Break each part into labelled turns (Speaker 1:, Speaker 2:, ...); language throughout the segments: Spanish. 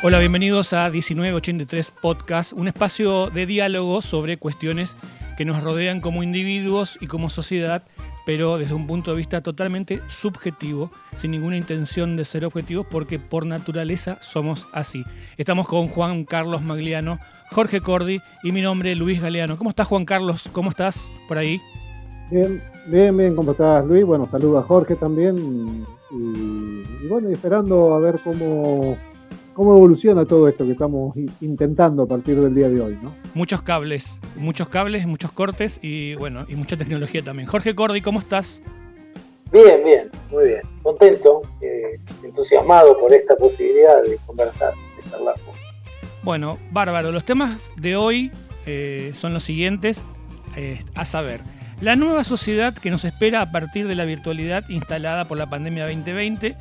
Speaker 1: Hola, bienvenidos a 1983 Podcast, un espacio de diálogo sobre cuestiones que nos rodean como individuos y como sociedad, pero desde un punto de vista totalmente subjetivo, sin ninguna intención de ser objetivos, porque por naturaleza somos así. Estamos con Juan Carlos Magliano, Jorge Cordi y mi nombre Luis Galeano. ¿Cómo estás Juan Carlos? ¿Cómo estás por ahí?
Speaker 2: Bien, bien, bien, ¿cómo estás Luis? Bueno, saludo a Jorge también y, y bueno, esperando a ver cómo cómo evoluciona todo esto que estamos intentando a partir del día de hoy, ¿no?
Speaker 1: Muchos cables, muchos cables, muchos cortes y bueno, y mucha tecnología también. Jorge Cordi, ¿cómo estás?
Speaker 3: Bien, bien, muy bien. Contento, eh, entusiasmado por esta posibilidad de conversar, de charlar.
Speaker 1: Bueno, bárbaro. Los temas de hoy eh, son los siguientes, eh, a saber, la nueva sociedad que nos espera a partir de la virtualidad instalada por la pandemia 2020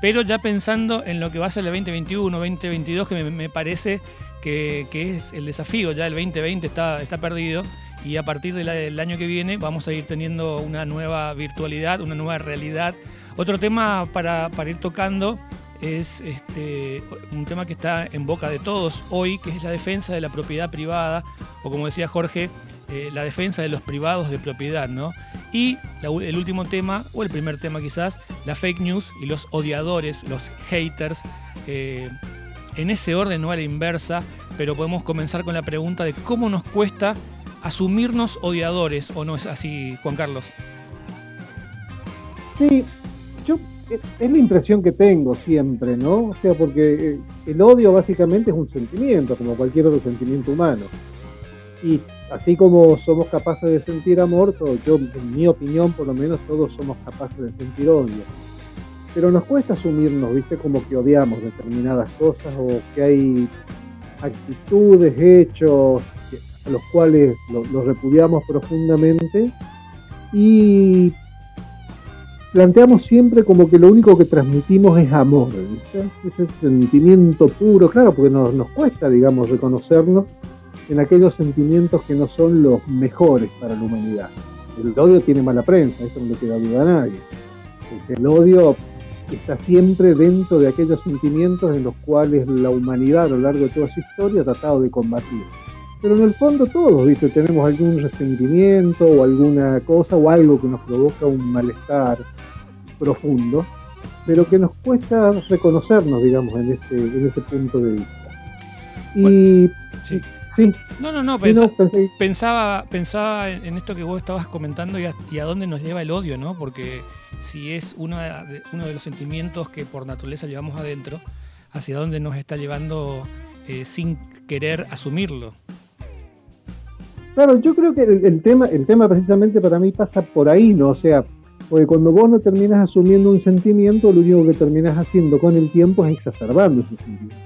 Speaker 1: pero ya pensando en lo que va a ser el 2021, 2022, que me, parece que, es el desafío, ya el 2020 está, está perdido y a partir del año que viene vamos a ir teniendo una nueva virtualidad, una nueva realidad. Otro tema para, ir tocando es este, un tema que está en boca de todos hoy, que es la defensa de la propiedad privada, o como decía Jorge, eh, la defensa de los privados de propiedad, ¿no? Y el último tema, o el primer tema quizás, la fake news y los odiadores, los haters. Eh, en ese orden, no a la inversa, pero podemos comenzar con la pregunta de cómo nos cuesta asumirnos odiadores, ¿o no es así, Juan Carlos?
Speaker 2: Sí, yo es la impresión que tengo siempre, ¿no? O sea, porque eh, el odio básicamente es un sentimiento, como cualquier otro sentimiento humano. Y así como somos capaces de sentir amor, yo, en mi opinión por lo menos, todos somos capaces de sentir odio. Pero nos cuesta asumirnos, ¿viste? Como que odiamos determinadas cosas o que hay actitudes, hechos a los cuales los repudiamos profundamente y planteamos siempre como que lo único que transmitimos es amor, ¿viste? Ese sentimiento puro, claro, porque nos, nos cuesta, digamos, reconocernos en aquellos sentimientos que no son los mejores para la humanidad. El odio tiene mala prensa, eso no le queda duda a nadie. El odio está siempre dentro de aquellos sentimientos en los cuales la humanidad a lo largo de toda su historia ha tratado de combatir. Pero en el fondo todos, ¿viste? Tenemos algún resentimiento o alguna cosa o algo que nos provoca un malestar profundo, pero que nos cuesta reconocernos, digamos, en ese, en ese punto de vista. Y
Speaker 1: sí. No, no, no, pensaba, pensaba en esto que vos estabas comentando y a, dónde nos lleva el odio, ¿no? Porque si es uno de, uno de los sentimientos que por naturaleza llevamos adentro, hacia dónde nos está llevando eh, sin querer asumirlo.
Speaker 2: Claro, yo creo que el, tema, el tema precisamente para mí pasa por ahí, ¿no? O sea, porque cuando vos no terminas asumiendo un sentimiento, lo único que terminas haciendo con el tiempo es exacerbando ese sentimiento.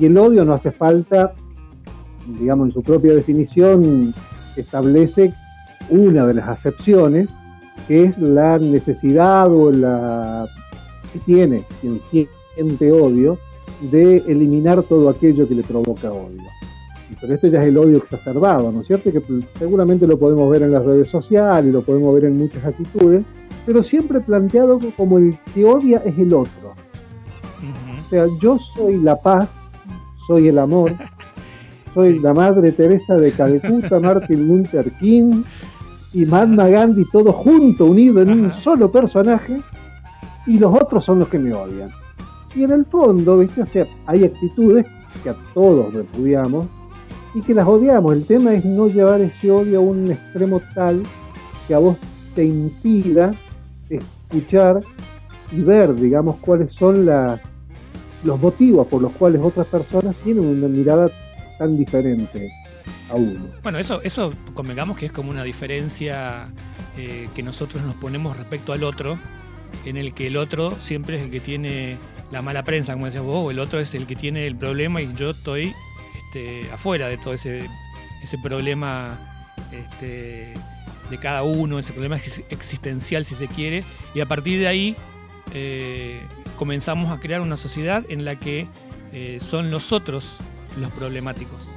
Speaker 2: Y el odio no hace falta digamos, en su propia definición establece una de las acepciones, que es la necesidad o la que tiene quien siente odio de eliminar todo aquello que le provoca odio. Pero esto ya es el odio exacerbado, ¿no es cierto? Que seguramente lo podemos ver en las redes sociales, lo podemos ver en muchas actitudes, pero siempre planteado como el que odia es el otro. O sea, yo soy la paz, soy el amor, Soy la Madre Teresa de Calcuta, Martin Luther King y Mahatma Gandhi, todo junto, unido en un solo personaje, y los otros son los que me odian. Y en el fondo, ¿viste? O sea, hay actitudes que a todos repudiamos y que las odiamos. El tema es no llevar ese odio a un extremo tal que a vos te impida escuchar y ver, digamos, cuáles son las, los motivos por los cuales otras personas tienen una mirada tan diferente a uno.
Speaker 1: Bueno, eso, eso convengamos que es como una diferencia eh, que nosotros nos ponemos respecto al otro, en el que el otro siempre es el que tiene la mala prensa, como decías vos, o el otro es el que tiene el problema y yo estoy este, afuera de todo ese, ese problema este, de cada uno, ese problema existencial si se quiere, y a partir de ahí eh, comenzamos a crear una sociedad en la que eh, son los otros los problemáticos.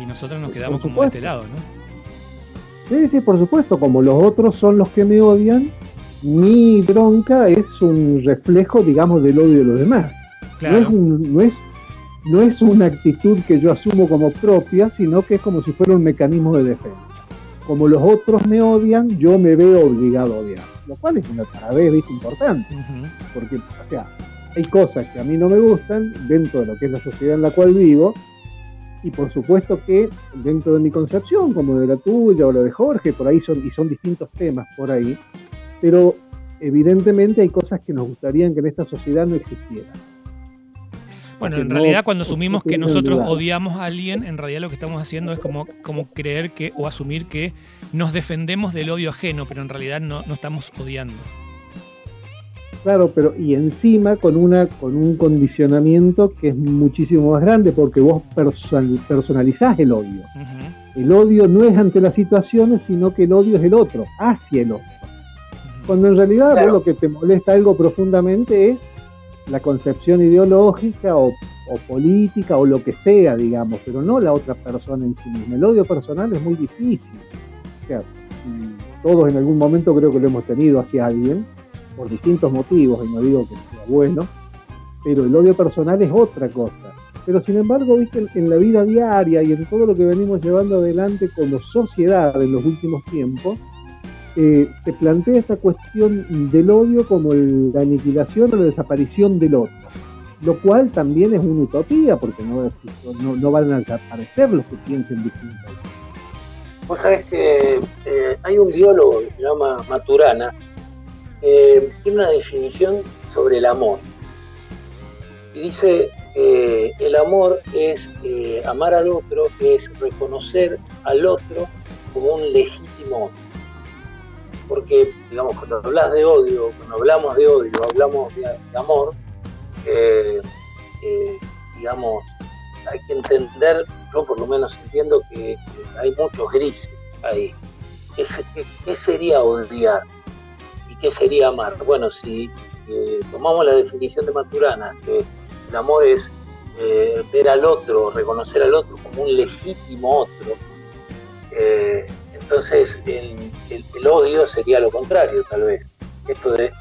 Speaker 1: Y nosotros nos quedamos como de este lado, ¿no?
Speaker 2: Sí, sí, por supuesto, como los otros son los que me odian, mi bronca es un reflejo, digamos, del odio de los demás. No, es no, es, no es una actitud que yo asumo como propia, sino que es como si fuera un mecanismo de defensa. Como los otros me odian, yo me veo obligado a odiar, lo cual es una vez ¿viste? importante, porque, o sea, hay cosas que a mí no me gustan dentro de lo que es la sociedad en la cual vivo, y por supuesto que dentro de mi concepción, como de la tuya o la de Jorge, por ahí son, y son distintos temas por ahí, pero evidentemente hay cosas que nos gustarían que en esta sociedad no existieran.
Speaker 1: Bueno, en realidad cuando asumimos que nosotros odiamos a alguien, en realidad lo que estamos haciendo es como, como creer que o asumir que nos defendemos del odio ajeno, pero en realidad no, no estamos odiando.
Speaker 2: Claro, pero y encima con una con un condicionamiento que es muchísimo más grande porque vos personalizás el odio. El odio no es ante las situaciones, sino que el odio es el otro, hacia el otro. Cuando en realidad lo que te molesta algo profundamente es la concepción ideológica o, o, política o lo que sea, digamos, pero no la otra persona en sí misma. El odio personal es muy difícil. O sea, todos en algún momento creo que lo hemos tenido hacia alguien por distintos motivos, y no digo que sea bueno, pero el odio personal es otra cosa. Pero sin embargo, viste, en la vida diaria y en todo lo que venimos llevando adelante como sociedad en los últimos tiempos, eh, se plantea esta cuestión del odio como la aniquilación o la desaparición del otro, lo cual también es una utopía, porque no, no, van a desaparecer los que piensen distinto.
Speaker 3: Vos sabés que eh, hay un biólogo que se llama Maturana, eh, tiene una definición sobre el amor. Y dice, eh, el amor es eh, amar al otro, es reconocer al otro como un legítimo otro. Porque, digamos, cuando hablas de odio, cuando hablamos de odio, hablamos de, amor, digamos, hay que entender, yo por lo menos entiendo que hay muchos grises ahí. qué sería odiar? Sería amar? Bueno, si, tomamos la definición de Maturana, que el amor es eh, ver al otro, reconocer al otro como un legítimo otro, eh, entonces el, odio sería lo contrario, tal vez. Esto de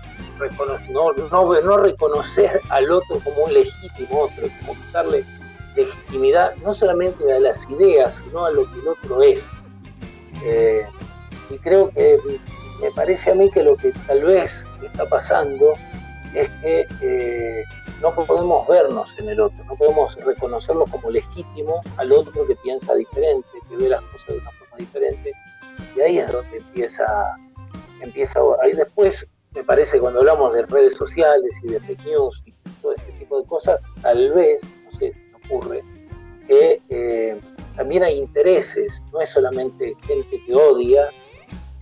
Speaker 3: no, no, reconocer al otro como un legítimo otro, como darle legitimidad no solamente a las ideas, sino a lo que el otro es. Eh, y creo que me parece a mí que lo que tal vez está pasando es que eh, no podemos vernos en el otro, no podemos reconocerlo como legítimo al otro que piensa diferente, que ve las cosas de una forma diferente. Y ahí es donde empieza, empieza ahí después me parece cuando hablamos de redes sociales y de fake news y todo este tipo de cosas, tal vez, no sé, ocurre, que eh, también hay intereses, no es solamente gente que odia,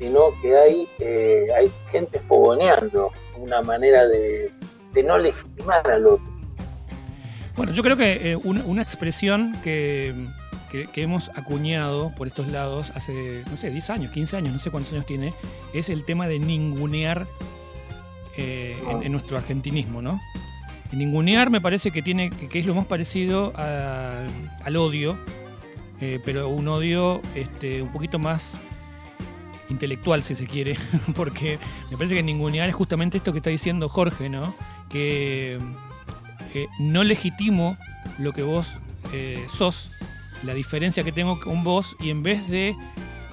Speaker 3: sino que hay, eh, hay gente fogoneando una manera de, no legitimar al otro.
Speaker 1: Bueno, yo creo que eh, una, expresión que, hemos acuñado por estos lados hace, no sé, 10 años, 15 años, no sé cuántos años tiene, es el tema de ningunear eh, en, nuestro argentinismo, ¿no? Ningunear me parece que, tiene, que es lo más parecido al odio, pero un odio este, un poquito más intelectual, si se quiere, porque me parece que ningunear es justamente esto que está diciendo Jorge, ¿no? Que no legitimo lo que vos eh, sos, la diferencia que tengo con vos, y en vez de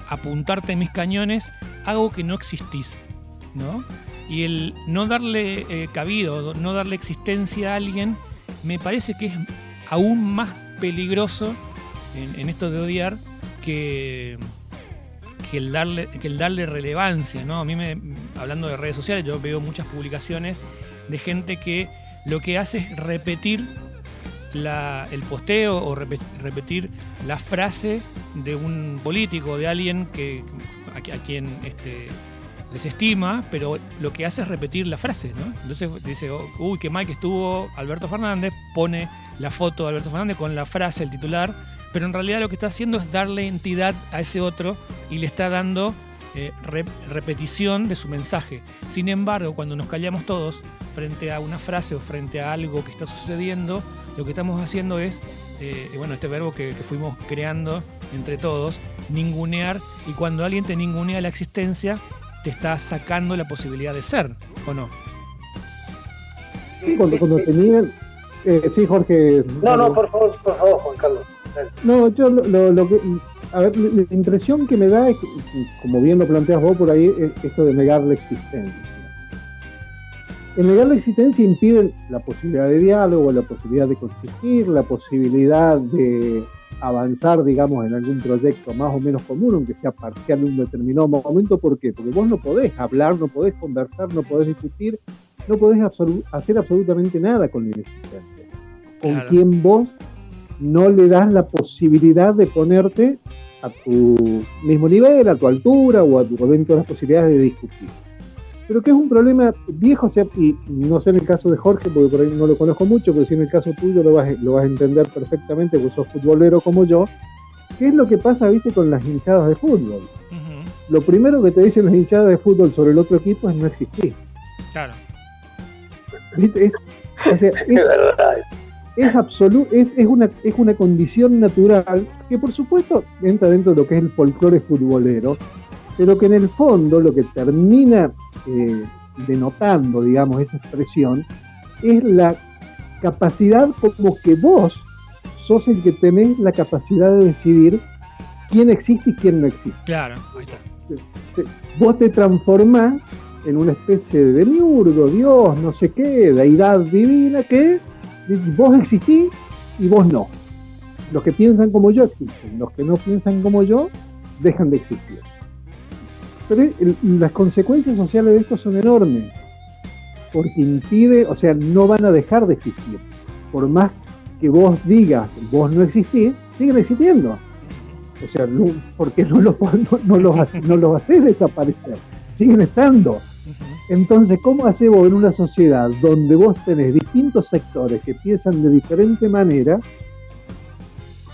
Speaker 1: apuntarte en mis cañones, hago que no existís, ¿no? Y el no darle eh, cabido, no darle existencia a alguien, me parece que es aún más peligroso en esto de odiar que, que el darle, que el darle relevancia, ¿no? A mí me, hablando de redes sociales, yo veo muchas publicaciones de gente que lo que hace es repetir el posteo o repetir la frase de un político, de alguien que, a, quien este, les estima, pero lo que hace es repetir la frase, ¿no? Entonces dice, oh, uy, qué mal que estuvo Alberto Fernández, pone la foto de Alberto Fernández con la frase, el titular, pero en realidad lo que está haciendo es darle entidad a ese otro y le está dando eh, repetición de su mensaje. Sin embargo, cuando nos callamos todos frente a una frase o frente a algo que está sucediendo, lo que estamos haciendo es eh, bueno, este verbo que, fuimos creando entre todos, ningunear, y cuando alguien te ningunea la existencia, te está sacando la posibilidad de ser, ¿o no?
Speaker 2: Sí, cuando, cuando tenían... Eh, sí, Jorge.
Speaker 3: No, no, por favor, por favor, Juan Carlos.
Speaker 2: No, yo lo, lo, que. A ver, la impresión que me da es que, como bien lo planteas vos por ahí, es esto de negar la existencia. El negar la existencia impide la posibilidad de diálogo, la posibilidad de coexistir, la posibilidad de avanzar, digamos, en algún proyecto más o menos común, aunque sea parcial en un determinado momento. ¿Por qué? Porque vos no podés hablar, no podés conversar, no podés discutir, no podés hacer absolutamente nada con el existente. Con quien vos no le das la posibilidad de ponerte a tu mismo nivel, a tu altura o, a tu, dentro de las posibilidades de discutir pero que es un problema viejo, sea, y no sé en el caso de Jorge, porque por ahí no lo conozco mucho, pero si en el caso tuyo lo vas, lo vas a entender perfectamente, porque sos futbolero como yo, ¿qué es lo que pasa, viste, con las hinchadas de fútbol? Lo primero que te dicen las hinchadas de fútbol sobre el otro equipo es no existir.
Speaker 1: Claro.
Speaker 2: ¿Viste? Es, es, es, es, es, una, es una condición natural que por supuesto entra dentro de lo que es el folclore futbolero, pero que en el fondo lo que termina eh, denotando, digamos, esa expresión, es la capacidad como que vos sos el que tenés la capacidad de decidir quién existe y quién no existe.
Speaker 1: Claro, ahí está.
Speaker 2: Vos te transformás en una especie de demiurgo, Dios, no sé qué, deidad divina, que vos existís y vos no. Los que piensan como yo existen, los que no piensan como yo dejan de existir. Pero las consecuencias sociales de esto son enormes, porque impide, o sea, no van a dejar de existir. Por más que vos digas, vos no existís, siguen existiendo. O sea, no, porque no los, no, los, no los haces desaparecer, siguen estando. Entonces, ¿cómo hacemos en una sociedad donde vos tenés distintos sectores que piensan de diferente manera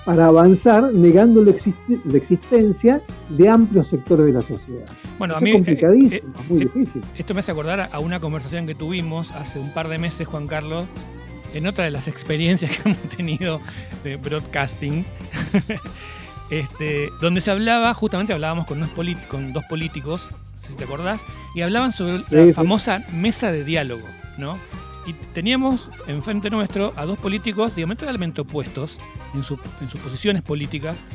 Speaker 2: para avanzar negando la, existencia de amplios sectores de la sociedad.
Speaker 1: Bueno, a mí, es eh, complicadísimo, eh, muy eh, difícil. Esto me hace acordar a una conversación que tuvimos hace un par de meses, Juan Carlos, en otra de las experiencias que hemos tenido de broadcasting, este, donde se hablaba, justamente hablábamos con, unos con dos políticos, si te acordás, y hablaban sobre la famosa mesa de diálogo, ¿no? Y teníamos enfrente nuestro a dos políticos diametralmente opuestos en, en sus posiciones políticas.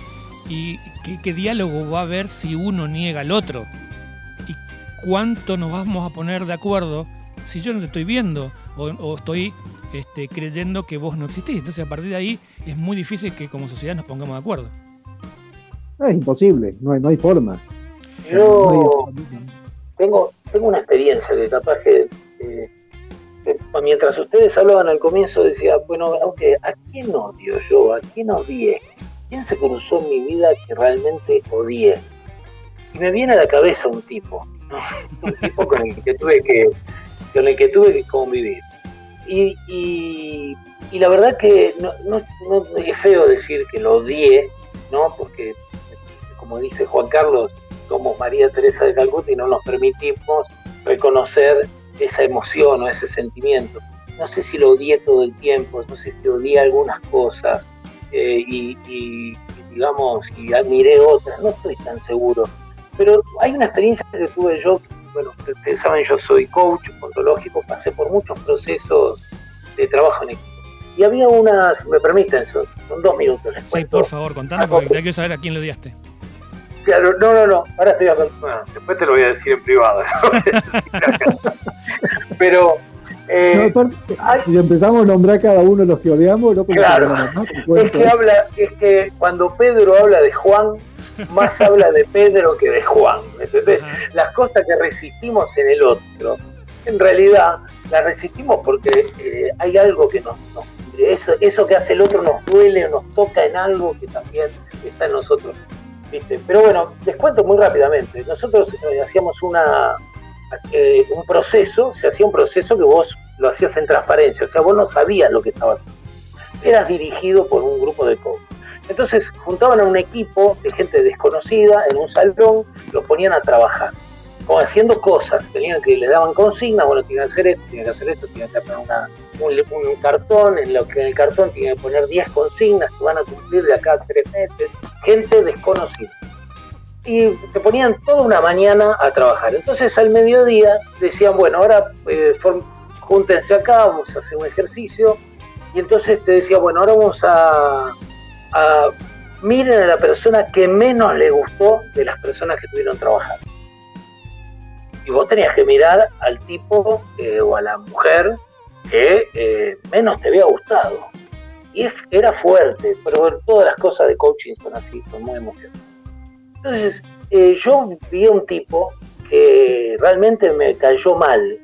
Speaker 1: ¿Y qué, diálogo va a haber si uno niega al otro? ¿Y cuánto nos vamos a poner de acuerdo si yo no te estoy viendo o, estoy este, creyendo que vos no existís? Entonces, a partir de ahí es muy difícil que como sociedad nos pongamos de acuerdo.
Speaker 2: Es imposible, no hay, no hay forma.
Speaker 3: Yo tengo, tengo una experiencia que capaz que mientras ustedes hablaban al comienzo, decía, bueno, aunque ¿a quién odio yo? ¿A quién odié? ¿Quién se cruzó en mi vida que realmente odié? Y me viene a la cabeza un tipo, un tipo con el que tuve que, con el que tuve que convivir. Y, y, la verdad que no, no, es feo decir que lo odié, ¿no? Porque, como dice Juan Carlos, somos María Teresa de Calcuta y no nos permitimos reconocer esa emoción o ese sentimiento. No sé si lo odié todo el tiempo, no sé si odié algunas cosas eh, y, digamos, y admiré otras, no estoy tan seguro. Pero hay una experiencia que tuve yo, bueno, ustedes saben, yo soy coach ontológico, pasé por muchos procesos de trabajo en equipo. Y había una, si me permiten, son, dos minutos.
Speaker 1: sí, por favor, contanos porque quiero saber a quién le odiaste.
Speaker 3: Claro, no, no, no, ahora estoy a bueno, después te lo voy a decir en privado. Pero
Speaker 2: eh, si empezamos a nombrar cada uno de los que odiamos, no
Speaker 3: claro, es que habla, es que cuando Pedro habla de Juan, más habla de Pedro que de Juan. Las cosas que resistimos en el otro, en realidad las resistimos porque eh, hay algo que nos, nos eso, eso que hace el otro nos duele o nos toca en algo que también está en nosotros. Pero bueno, les cuento muy rápidamente. Nosotros eh, hacíamos una, eh, un proceso, se hacía un proceso que vos lo hacías en transparencia, o sea, vos no sabías lo que estabas haciendo. Eras dirigido por un grupo de coach. Entonces juntaban a un equipo de gente desconocida en un salón, los ponían a trabajar, como haciendo cosas, tenían que le daban consignas, bueno, tienen que hacer esto, tienen que hacer esto, tienen que hacer una un, cartón, en lo que en el cartón tiene que poner 10 consignas que van a cumplir de acá a tres meses, gente desconocida. Y te ponían toda una mañana a trabajar. Entonces al mediodía decían, bueno, ahora eh, júntense acá, vamos a hacer un ejercicio. Y entonces te decía, bueno, ahora vamos a, a miren a la persona que menos le gustó de las personas que estuvieron trabajando y vos tenías que mirar al tipo eh, o a la mujer que eh, menos te había gustado. Y era fuerte, pero todas las cosas de coaching son así, son muy emocionantes. Entonces, eh, yo vi a un tipo que realmente me cayó mal,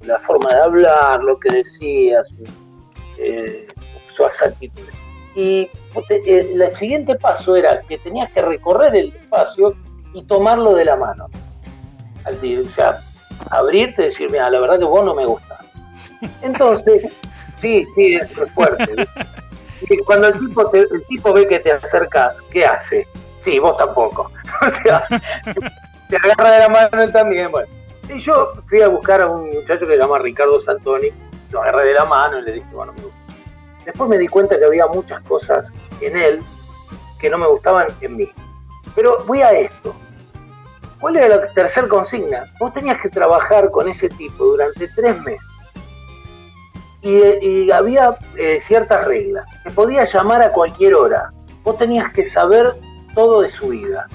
Speaker 3: la forma de hablar, lo que decía, su, su actitud. Y el siguiente paso era que tenías que recorrer el espacio y tomarlo de la mano al o sea, abrirte y decir, mira, la verdad que vos no me gusta. Entonces, sí, sí, es fuerte. Cuando el tipo, el tipo ve que te acercas, ¿qué hace? Sí, vos tampoco. o sea, te agarra de la mano él también. Bueno, y yo fui a buscar a un muchacho que se llama Ricardo Santoni, lo agarré de la mano y le dije, bueno, me gusta. Después me di cuenta que había muchas cosas en él que no me gustaban en mí. Pero voy a esto. ¿Cuál era la tercera consigna? Vos tenías que trabajar con ese tipo durante tres meses. Y, había eh, ciertas reglas. Te podías llamar a cualquier hora. Vos tenías que saber todo de su vida.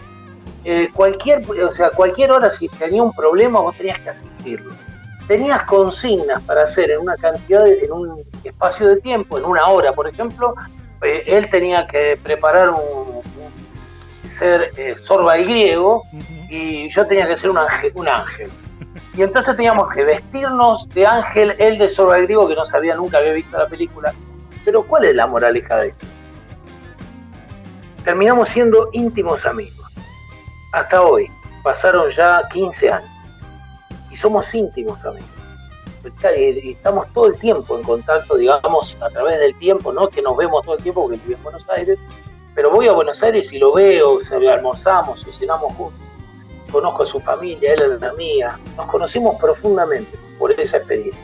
Speaker 3: Eh, cualquier, o sea, cualquier hora si tenía un problema vos tenías que asistirlo. Tenías consignas para hacer en una cantidad, en un espacio de tiempo, en una hora, por ejemplo. Eh, él tenía que preparar un, ser sorba el griego y yo tenía que ser un ángel, un ángel. Y entonces teníamos que vestirnos de ángel, él de Zorro Griego, que no sabía, nunca había visto la película. Pero ¿cuál es la moraleja de esto? Terminamos siendo íntimos amigos. Hasta hoy, pasaron ya 15 años. Y somos íntimos amigos. Y estamos todo el tiempo en contacto, digamos, a través del tiempo, no que nos vemos todo el tiempo porque vive en Buenos Aires, pero voy a Buenos Aires y lo veo, almorzamos o cenamos juntos conozco a su familia, él a la mía, nos conocimos profundamente por esa experiencia.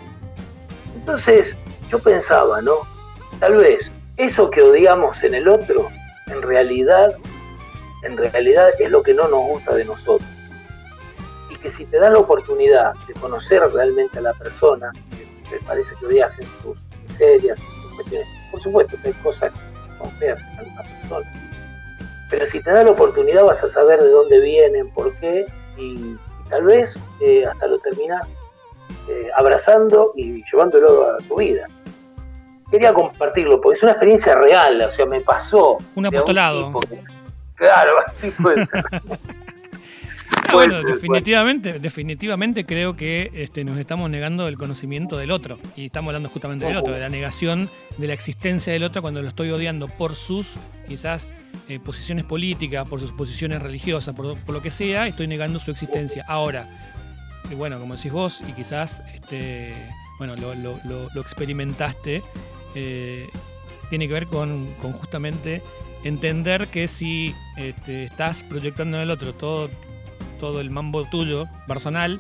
Speaker 3: Entonces, yo pensaba, ¿no? Tal vez eso que odiamos en el otro, en realidad, en realidad es lo que no nos gusta de nosotros. Y que si te das la oportunidad de conocer realmente a la persona, que te parece que odias en sus miserias, por supuesto que hay cosas que son feas en persona, pero si te da la oportunidad vas a saber de dónde vienen, por qué, y, tal vez eh, hasta lo terminas eh, abrazando y llevándolo a tu vida. Quería compartirlo, porque es una experiencia real, o sea, me pasó.
Speaker 1: Un apostolado.
Speaker 3: claro, así puede ser.
Speaker 1: bueno, definitivamente, definitivamente creo que este, nos estamos negando el conocimiento del otro. Y estamos hablando justamente del otro, de la negación de la existencia del otro cuando lo estoy odiando por sus quizás eh, posiciones políticas, por sus posiciones religiosas, por, lo que sea, estoy negando su existencia. Ahora, y bueno, como decís vos, y quizás este, bueno, lo, experimentaste, eh, tiene que ver con, justamente entender que si este, estás proyectando en el otro todo todo el mambo tuyo personal,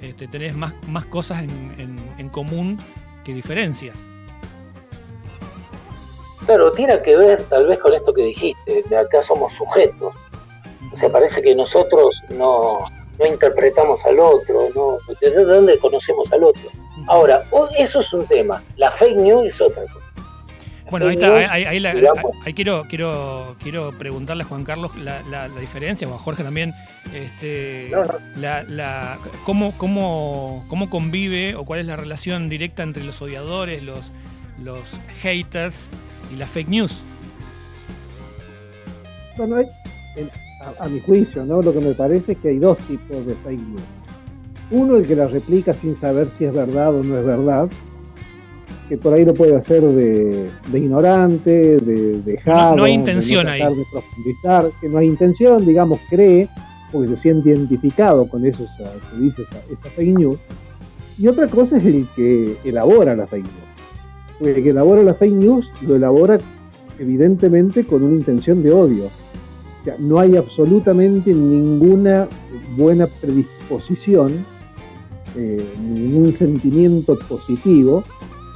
Speaker 1: este, tenés más, más cosas en, común que diferencias.
Speaker 3: Claro, tiene que ver tal vez con esto que dijiste, de acá somos sujetos. O sea, parece que nosotros no, no interpretamos al otro, no, ¿de dónde conocemos al otro? Ahora, eso es un tema, la fake news es otra cosa.
Speaker 1: Bueno, ahí, está, ahí, quiero, quiero, quiero preguntarle a Juan Carlos la, diferencia, o a Jorge también, este, La, cómo, cómo, cómo convive o cuál es la relación directa entre los odiadores, los, los haters y la fake news.
Speaker 2: Bueno, a, mi juicio, ¿no? Lo que me parece es que hay dos tipos de fake news. Uno, el que la replica sin saber si es verdad o no es verdad, que por ahí lo puede hacer de, ignorante, de dejar.
Speaker 1: No, hay intención ahí.
Speaker 2: De profundizar, que no hay intención, digamos, cree, porque se siente identificado con eso que dice esa, fake news. Y otra cosa es el que elabora la fake news. Porque el que elabora la fake news lo elabora evidentemente con una intención de odio. O sea, no hay absolutamente ninguna buena predisposición, eh, ningún sentimiento positivo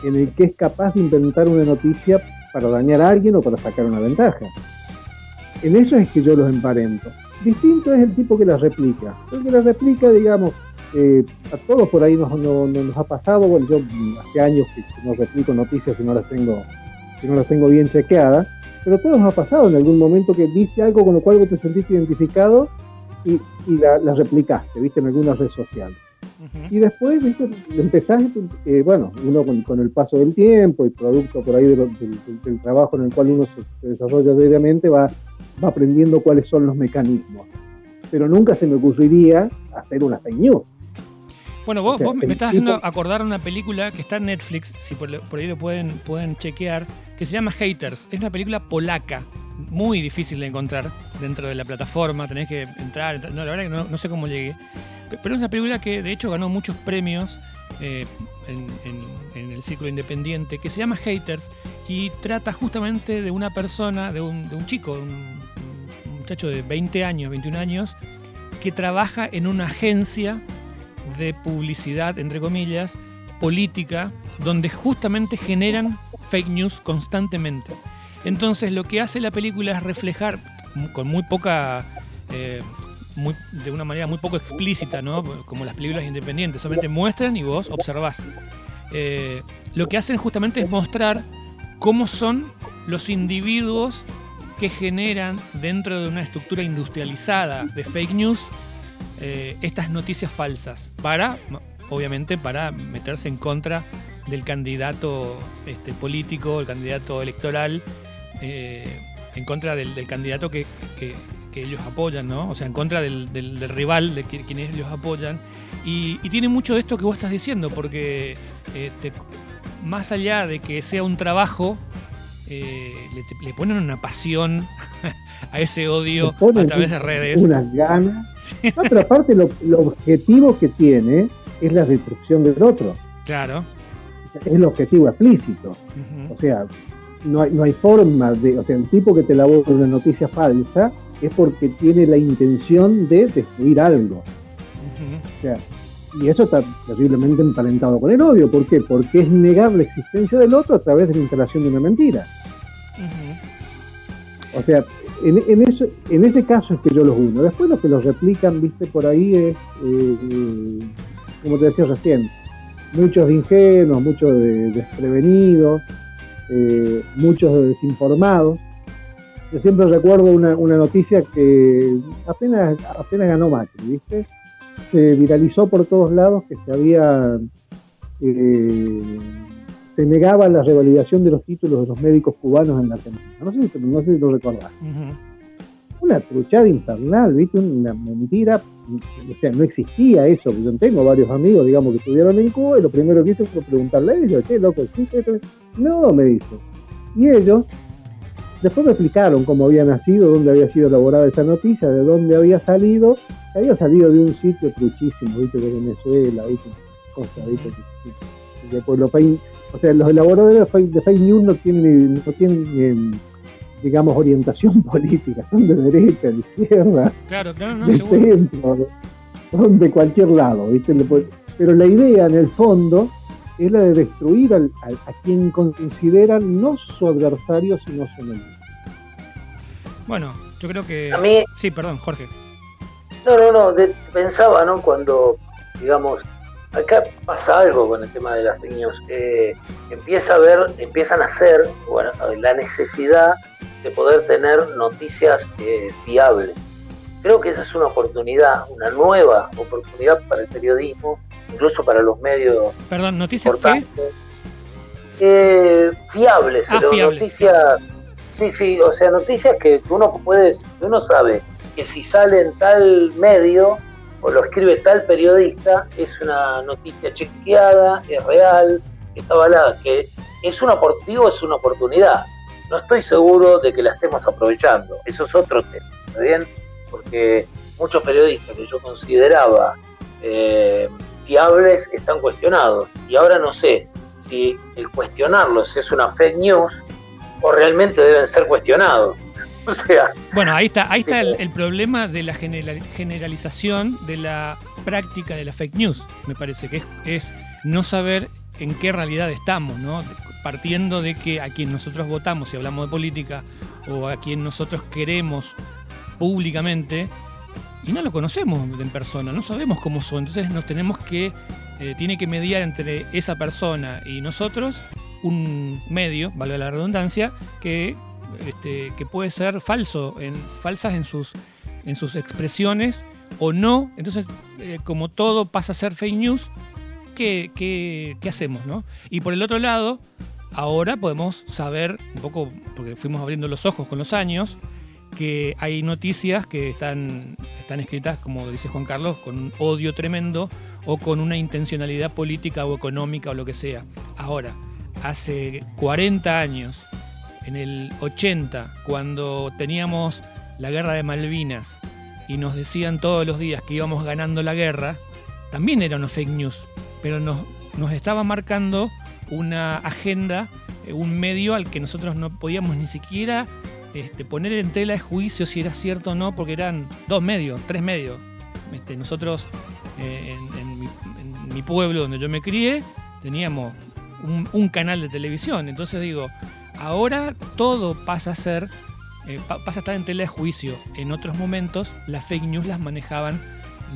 Speaker 2: en el que es capaz de inventar una noticia para dañar a alguien o para sacar una ventaja. En eso es que yo los emparento. Distinto es el tipo que las replica. El que las replica, digamos, eh, a todos por ahí nos, ha pasado, bueno, yo hace años que, no replico noticias y no las tengo, no las tengo bien chequeadas, pero todos nos ha pasado en algún momento que viste algo con lo cual vos te sentiste identificado y, y la, replicaste, viste, en alguna red social. Y después, viste, empezaste, eh, bueno, uno con, el paso del tiempo y producto por ahí del trabajo en el cual uno se, desarrolla diariamente, va, va aprendiendo cuáles son los mecanismos. Pero nunca se me ocurriría hacer una fake news.
Speaker 1: Bueno, vos, me estás haciendo acordar una película que está en Netflix, si por, ahí lo pueden, pueden chequear, que se llama Haters. Es una película polaca, muy difícil de encontrar dentro de la plataforma, tenés que entrar, no, la verdad que no, sé cómo llegué. Pero es una película que de hecho ganó muchos premios eh, en, el ciclo independiente, que se llama Haters y trata justamente de una persona, de un, chico, un, un muchacho de 20 años, 21 años, que trabaja en una agencia de publicidad, entre comillas, política, donde justamente generan fake news constantemente. Entonces lo que hace la película es reflejar con muy poca, eh, de una manera muy poco explícita, ¿no? como las películas independientes, solamente muestran y vos observás. Eh, lo que hacen justamente es mostrar cómo son los individuos que generan dentro de una estructura industrializada de fake news eh, estas noticias falsas para, obviamente, para meterse en contra del candidato este, político, el candidato electoral, eh, en contra del, candidato que, ellos apoyan, ¿no? O sea, en contra del, rival de quienes ellos apoyan. Y, tiene mucho de esto que vos estás diciendo, porque eh, más allá de que sea un trabajo, le, ponen una pasión a ese odio a través de redes.
Speaker 2: Unas ganas. No, pero aparte lo, objetivo que tiene es la destrucción del otro.
Speaker 1: Claro.
Speaker 2: Es el objetivo explícito. O sea, no hay, no hay forma de. O sea, el tipo que te elabora una noticia falsa es porque tiene la intención de destruir algo. O sea, y eso está terriblemente emparentado con el odio. ¿Por qué? Porque es negar la existencia del otro a través de la instalación de una mentira. O sea, en, eso, en ese caso es que yo los uno. Después los que los replican, viste, por ahí es, eh, como te decía recién, muchos ingenuos, muchos desprevenidos, eh, muchos desinformados. Yo siempre recuerdo una, noticia que apenas, apenas ganó Macri, ¿viste? Se viralizó por todos lados que se había eh, se negaba la revalidación de los títulos de los médicos cubanos en la Argentina. No sé si, no sé si lo recordás. Una truchada infernal, ¿viste? Una mentira. O sea, no existía eso. Yo tengo varios amigos, digamos, que estuvieron en Cuba y lo primero que hice fue preguntarle a ellos, ¿qué loco existe esto? No, me dice. Y ellos después me explicaron cómo había nacido, dónde había sido elaborada esa noticia, de dónde había salido. Había salido de un sitio truchísimo, ¿viste? De Venezuela, ¿viste? Cosas, ¿viste? De Pueblo País o sea, los elaboradores de fake, news no tienen, no tienen em, digamos, orientación política, son de derecha, de izquierda,
Speaker 1: claro, claro,
Speaker 2: de centro, son de cualquier lado, ¿viste? Pero la idea en el fondo es la de destruir al, a quien consideran no su adversario, sino su enemigo.
Speaker 1: Bueno, yo creo que...
Speaker 3: A mí...
Speaker 1: Sí, perdón, Jorge.
Speaker 3: No, no, no, pensaba, ¿no? Cuando, digamos, acá pasa algo con el tema de las niños. Eh, empieza a ver, empiezan a hacer bueno, la necesidad de poder tener noticias eh, fiables. Creo que esa es una oportunidad, una nueva oportunidad para el periodismo, incluso para los medios.
Speaker 1: Perdón, noticias
Speaker 3: eh, fiables, ah, noticias. Sí, sí, o sea, noticias que uno puede, uno sabe que si sale en tal medio o lo escribe tal periodista, es una noticia chequeada, es real, está avalada, que es un oportunidad, es una oportunidad. No estoy seguro de que la estemos aprovechando, eso es otro tema, ¿está bien? Porque muchos periodistas que yo consideraba eh, fiables están cuestionados y ahora no sé si el cuestionarlos es una fake news o realmente deben ser cuestionados.
Speaker 1: Bueno, ahí está, ahí está el, problema de la generalización de la práctica de la fake news, me parece, que es, no saber en qué realidad estamos, ¿no? Partiendo de que a quien nosotros votamos, si hablamos de política, o a quien nosotros queremos públicamente, y no lo conocemos en persona, no sabemos cómo son, entonces nos tenemos que, eh, tiene que mediar entre esa persona y nosotros un medio, valga la redundancia, que, este, que puede ser falso, en, falsas en sus, en sus expresiones o no. Entonces, eh, como todo pasa a ser fake news, ¿qué, qué, qué hacemos? No? Y por el otro lado, ahora podemos saber un poco, porque fuimos abriendo los ojos con los años, que hay noticias que están, están escritas, como dice Juan Carlos, con un odio tremendo o con una intencionalidad política o económica o lo que sea. Ahora, hace 40 años, en el 80, cuando teníamos la guerra de Malvinas y nos decían todos los días que íbamos ganando la guerra, también era una fake news, pero nos, nos estaba marcando una agenda, eh, un medio al que nosotros no podíamos ni siquiera este, poner en tela de juicio si era cierto o no, porque eran dos medios, tres medios. Este, nosotros eh, en, mi, en, mi, pueblo donde yo me crié teníamos un, canal de televisión. Entonces digo, ahora todo pasa a ser, eh, pasa a estar en tela de juicio. En otros momentos las fake news las manejaban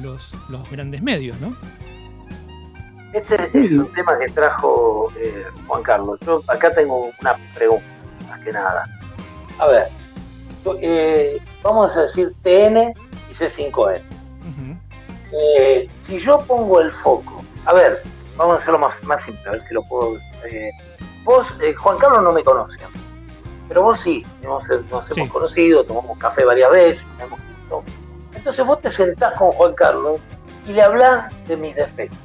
Speaker 1: los, los grandes medios, ¿no?
Speaker 3: Este es un tema que trajo eh, Juan Carlos. Yo acá tengo una pregunta, más que nada. A ver, eh, vamos a decir TN y C5N. eh, si yo pongo el foco, a ver, vamos a hacerlo más, más simple, a ver si lo puedo. Eh, vos, eh, Juan Carlos no me conoce, pero vos sí, nos, nos sí. hemos conocido, tomamos café varias veces, hemos entonces vos te sentás con Juan Carlos y le hablas de mis defectos.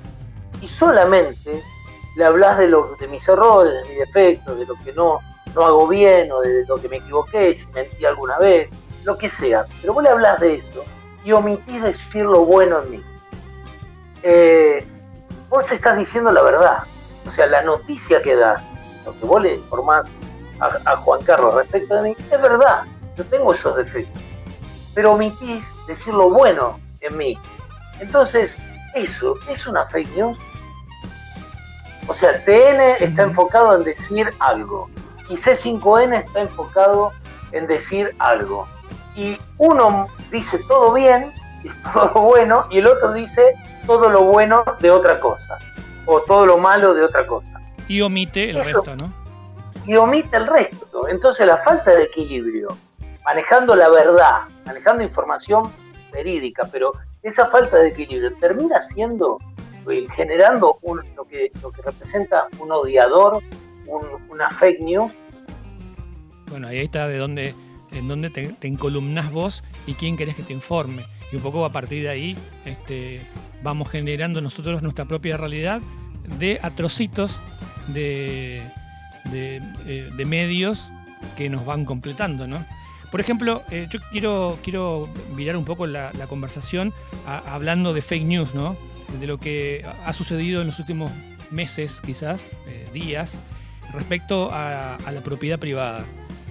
Speaker 3: Y solamente le hablas de, lo, de mis errores, de mis defectos, de lo que no, no hago bien o de lo que me equivoqué, si mentí alguna vez, lo que sea. Pero vos le hablas de eso y omitís decir lo bueno en mí. Eh, vos estás diciendo la verdad. O sea, la noticia que das, lo que vos le informás a, a Juan Carlos respecto de mí, es verdad. Yo tengo esos defectos. Pero omitís decir lo bueno en mí. Entonces, eso es una fake news. O sea, TN está enfocado en decir algo y C5N está enfocado en decir algo. Y uno dice todo bien, es todo bueno, y el otro dice todo lo bueno de otra cosa, o todo lo malo de otra cosa.
Speaker 1: Y omite el Eso, resto, ¿no?
Speaker 3: Y omite el resto. Entonces la falta de equilibrio, manejando la verdad, manejando información verídica, pero esa falta de equilibrio termina siendo, generando un, lo, que, lo que representa un odiador, un, una fake news.
Speaker 1: Bueno, ahí está de dónde, en dónde te, te encolumnás vos y quién querés que te informe. Y un poco a partir de ahí este, vamos generando nosotros nuestra propia realidad de atrocitos de, de, eh, medios que nos van completando, ¿no? Por ejemplo, eh, yo quiero, quiero virar un poco la, conversación hablando de fake news, ¿no? De lo que ha sucedido en los últimos meses, quizás, eh, días, respecto a, la propiedad privada.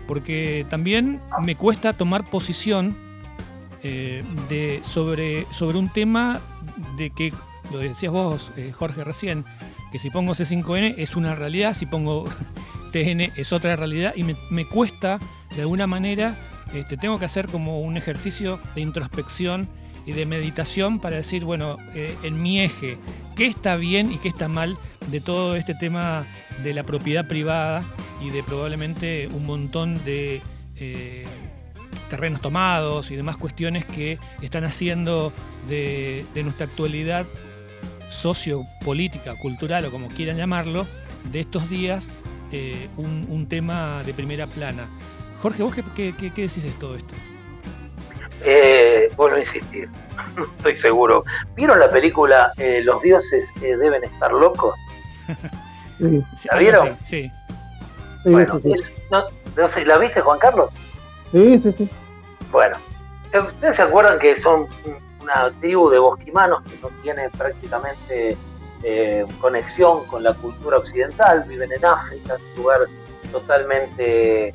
Speaker 1: Porque también me cuesta tomar posición eh, sobre, sobre un tema de que, lo decías vos, eh, Jorge, recién, que si pongo C5N es una realidad, si pongo TN es otra realidad, y me, me cuesta de alguna manera este, tengo que hacer como un ejercicio de introspección y de meditación para decir, bueno, eh, en mi eje, qué está bien y qué está mal de todo este tema de la propiedad privada y de probablemente un montón de eh, terrenos tomados y demás cuestiones que están haciendo de, nuestra actualidad sociopolítica, cultural o como quieran llamarlo, de estos días eh, un, tema de primera plana. Jorge, ¿vos qué, qué, qué decís de todo esto?
Speaker 3: Eh, vuelvo a insistir, estoy seguro. ¿Vieron la película eh, Los dioses eh, deben estar locos?
Speaker 2: Sí.
Speaker 3: ¿La vieron?
Speaker 1: Sí.
Speaker 2: Sí,
Speaker 3: Bueno,
Speaker 2: sí, sí.
Speaker 3: es- no, no sé, ¿la viste, Juan Carlos?
Speaker 2: Sí, sí, sí.
Speaker 3: Bueno, ¿ustedes se acuerdan que son una tribu de bosquimanos que no tiene prácticamente eh, conexión con la cultura occidental? Viven en África, un lugar totalmente, eh,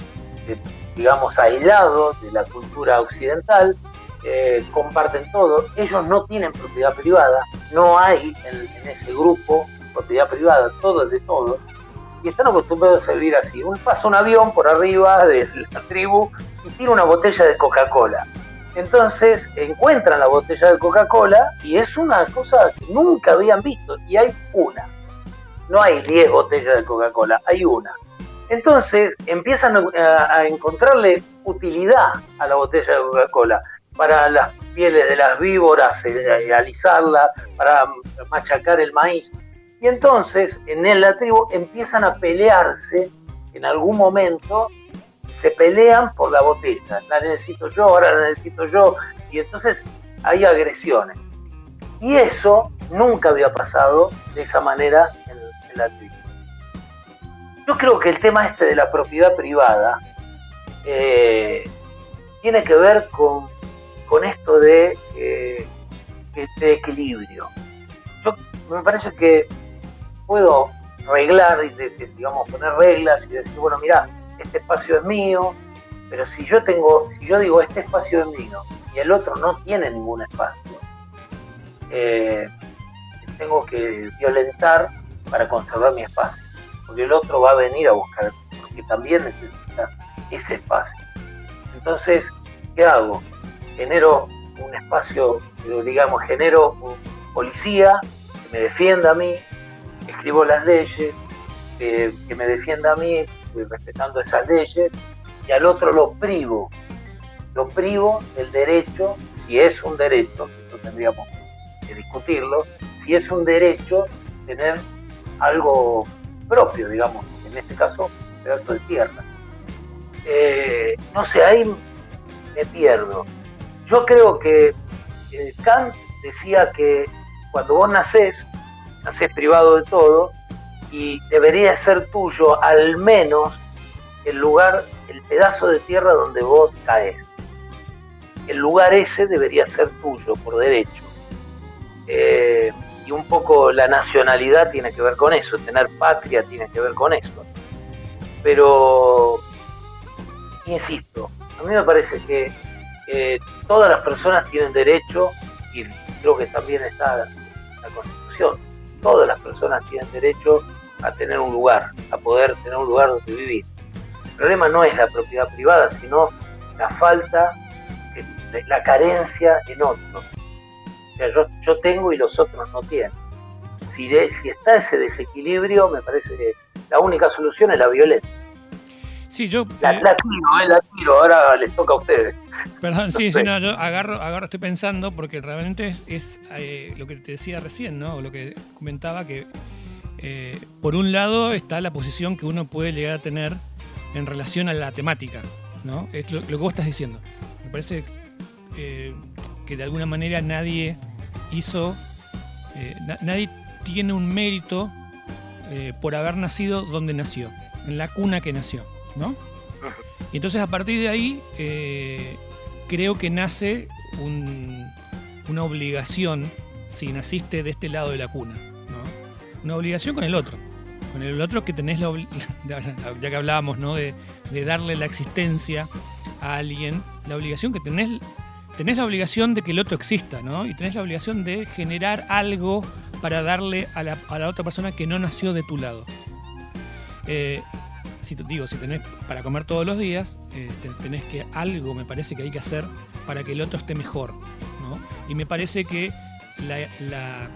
Speaker 3: digamos, aislado de la cultura occidental. eh, comparten todo. Ellos no tienen propiedad privada. No hay en, ese grupo propiedad privada, todo es de todos, y están acostumbrados a vivir así. Un, pasa un avión por arriba de la tribu y tira una botella de Coca-Cola. Entonces encuentran la botella de Coca-Cola y es una cosa que nunca habían visto y hay una. No hay 10 botellas de Coca-Cola, hay una. Entonces empiezan a, encontrarle utilidad a la botella de Coca-Cola para las pieles de las víboras, eh, alisarla, para machacar el maíz. Y entonces en la tribu empiezan a pelearse en algún momento, se pelean por la botella, la necesito yo, ahora la necesito yo, y entonces hay agresiones. Y eso nunca había pasado de esa manera en, la tribu. Yo creo que el tema este de la propiedad privada eh, tiene que ver con, con esto de, de equilibrio. Yo me parece que puedo arreglar y digamos poner reglas y decir, bueno, mira, este espacio es mío, pero si yo tengo, si yo digo este espacio es mío y el otro no tiene ningún espacio, eh, tengo que violentar para conservar mi espacio, porque el otro va a venir a buscar, porque también necesita ese espacio. Entonces, ¿qué hago? Genero un espacio, digamos, genero policía que me defienda a mí, escribo las leyes, que, me defienda a mí, respetando esas leyes, y al otro lo privo, lo privo del derecho, si es un derecho, esto tendríamos que discutirlo, si es un derecho tener algo propio, digamos, en este caso, pedazo de tierra. Eh, no sé, ahí me pierdo. Yo creo que eh, Kant decía que cuando vos nacés, nacés privado de todo y debería ser tuyo al menos el lugar, el pedazo de tierra donde vos caes. El lugar ese debería ser tuyo por derecho. Eh, un poco la nacionalidad tiene que ver con eso, tener patria tiene que ver con eso. Pero, insisto, a mí me parece que todas las personas tienen derecho, y creo que también está la Constitución, todas las personas tienen derecho a tener un lugar, a poder tener un lugar donde vivir. El problema no es la propiedad privada, sino la falta, la carencia en otro. O sea, yo, yo tengo y los otros no tienen. Si, si está ese desequilibrio, me parece que la única solución es la violencia.
Speaker 1: Sí, yo.
Speaker 3: La, eh, tiro, eh, la tiro, ahora les toca a ustedes.
Speaker 1: Perdón, sí, sí, no, yo agarro, agarro, estoy pensando, porque realmente es, eh, lo que te decía recién, ¿no? Lo que comentaba, que eh, por un lado está la posición que uno puede llegar a tener en relación a la temática, ¿no? Es lo, que vos estás diciendo. Me parece que de alguna manera nadie hizo, eh, nadie tiene un mérito por haber nacido donde nació, en la cuna que nació, ¿no? Y entonces a partir de ahí creo que nace una obligación si naciste de este lado de la cuna una obligación con el otro. Con el otro que tenés la ya que hablábamos, ¿no? De, darle la existencia a alguien, la obligación que tenés, tenés la obligación de que el otro exista, ¿no? Y tenés la obligación de generar algo para darle a la, a la otra persona que no nació de tu lado. Eh, si te digo, si tenés para comer todos los días, eh, tenés que algo me parece que hay que hacer para que el otro esté mejor, ¿no? Y me parece que la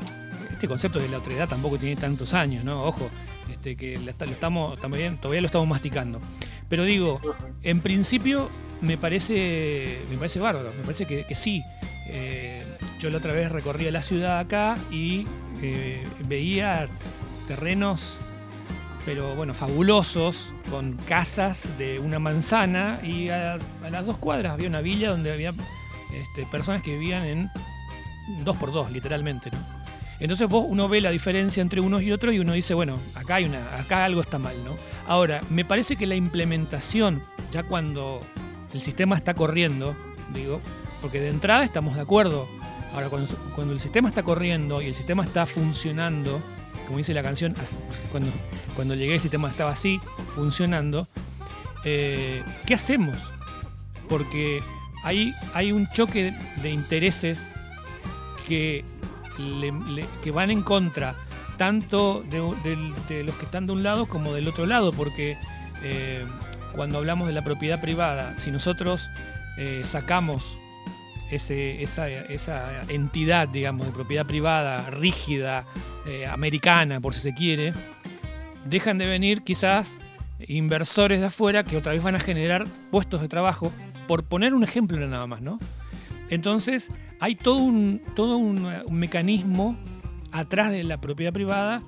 Speaker 1: este concepto de la autoridad tampoco tiene tantos años, ¿no? Ojo, este, que lo estamos, también, todavía lo estamos masticando. Pero digo, en principio me parece, me parece bárbaro, me parece que, sí. Eh, yo la otra vez recorría la ciudad acá y eh, veía terrenos, pero bueno, fabulosos, con casas de una manzana y a, las dos cuadras había una villa donde había este, personas que vivían en dos por dos, literalmente. Entonces vos uno ve la diferencia entre unos y otros y uno dice, bueno, acá hay una, acá algo está mal, ¿no? Ahora, me parece que la implementación, ya cuando el sistema está corriendo, digo, porque de entrada estamos de acuerdo. Ahora, cuando, el sistema está corriendo y el sistema está funcionando, como dice la canción, cuando, cuando llegué el sistema estaba así, funcionando, eh, ¿qué hacemos? Porque hay, hay un choque de intereses que que van en contra tanto de, los que están de un lado como del otro lado, porque eh, cuando hablamos de la propiedad privada, si nosotros eh, sacamos esa, entidad, digamos, de propiedad privada rígida, eh, americana, por si se quiere, dejan de venir quizás inversores de afuera que otra vez van a generar puestos de trabajo, por poner un ejemplo nada más, ¿no? Entonces, hay todo un, todo un, mecanismo atrás de la propiedad privada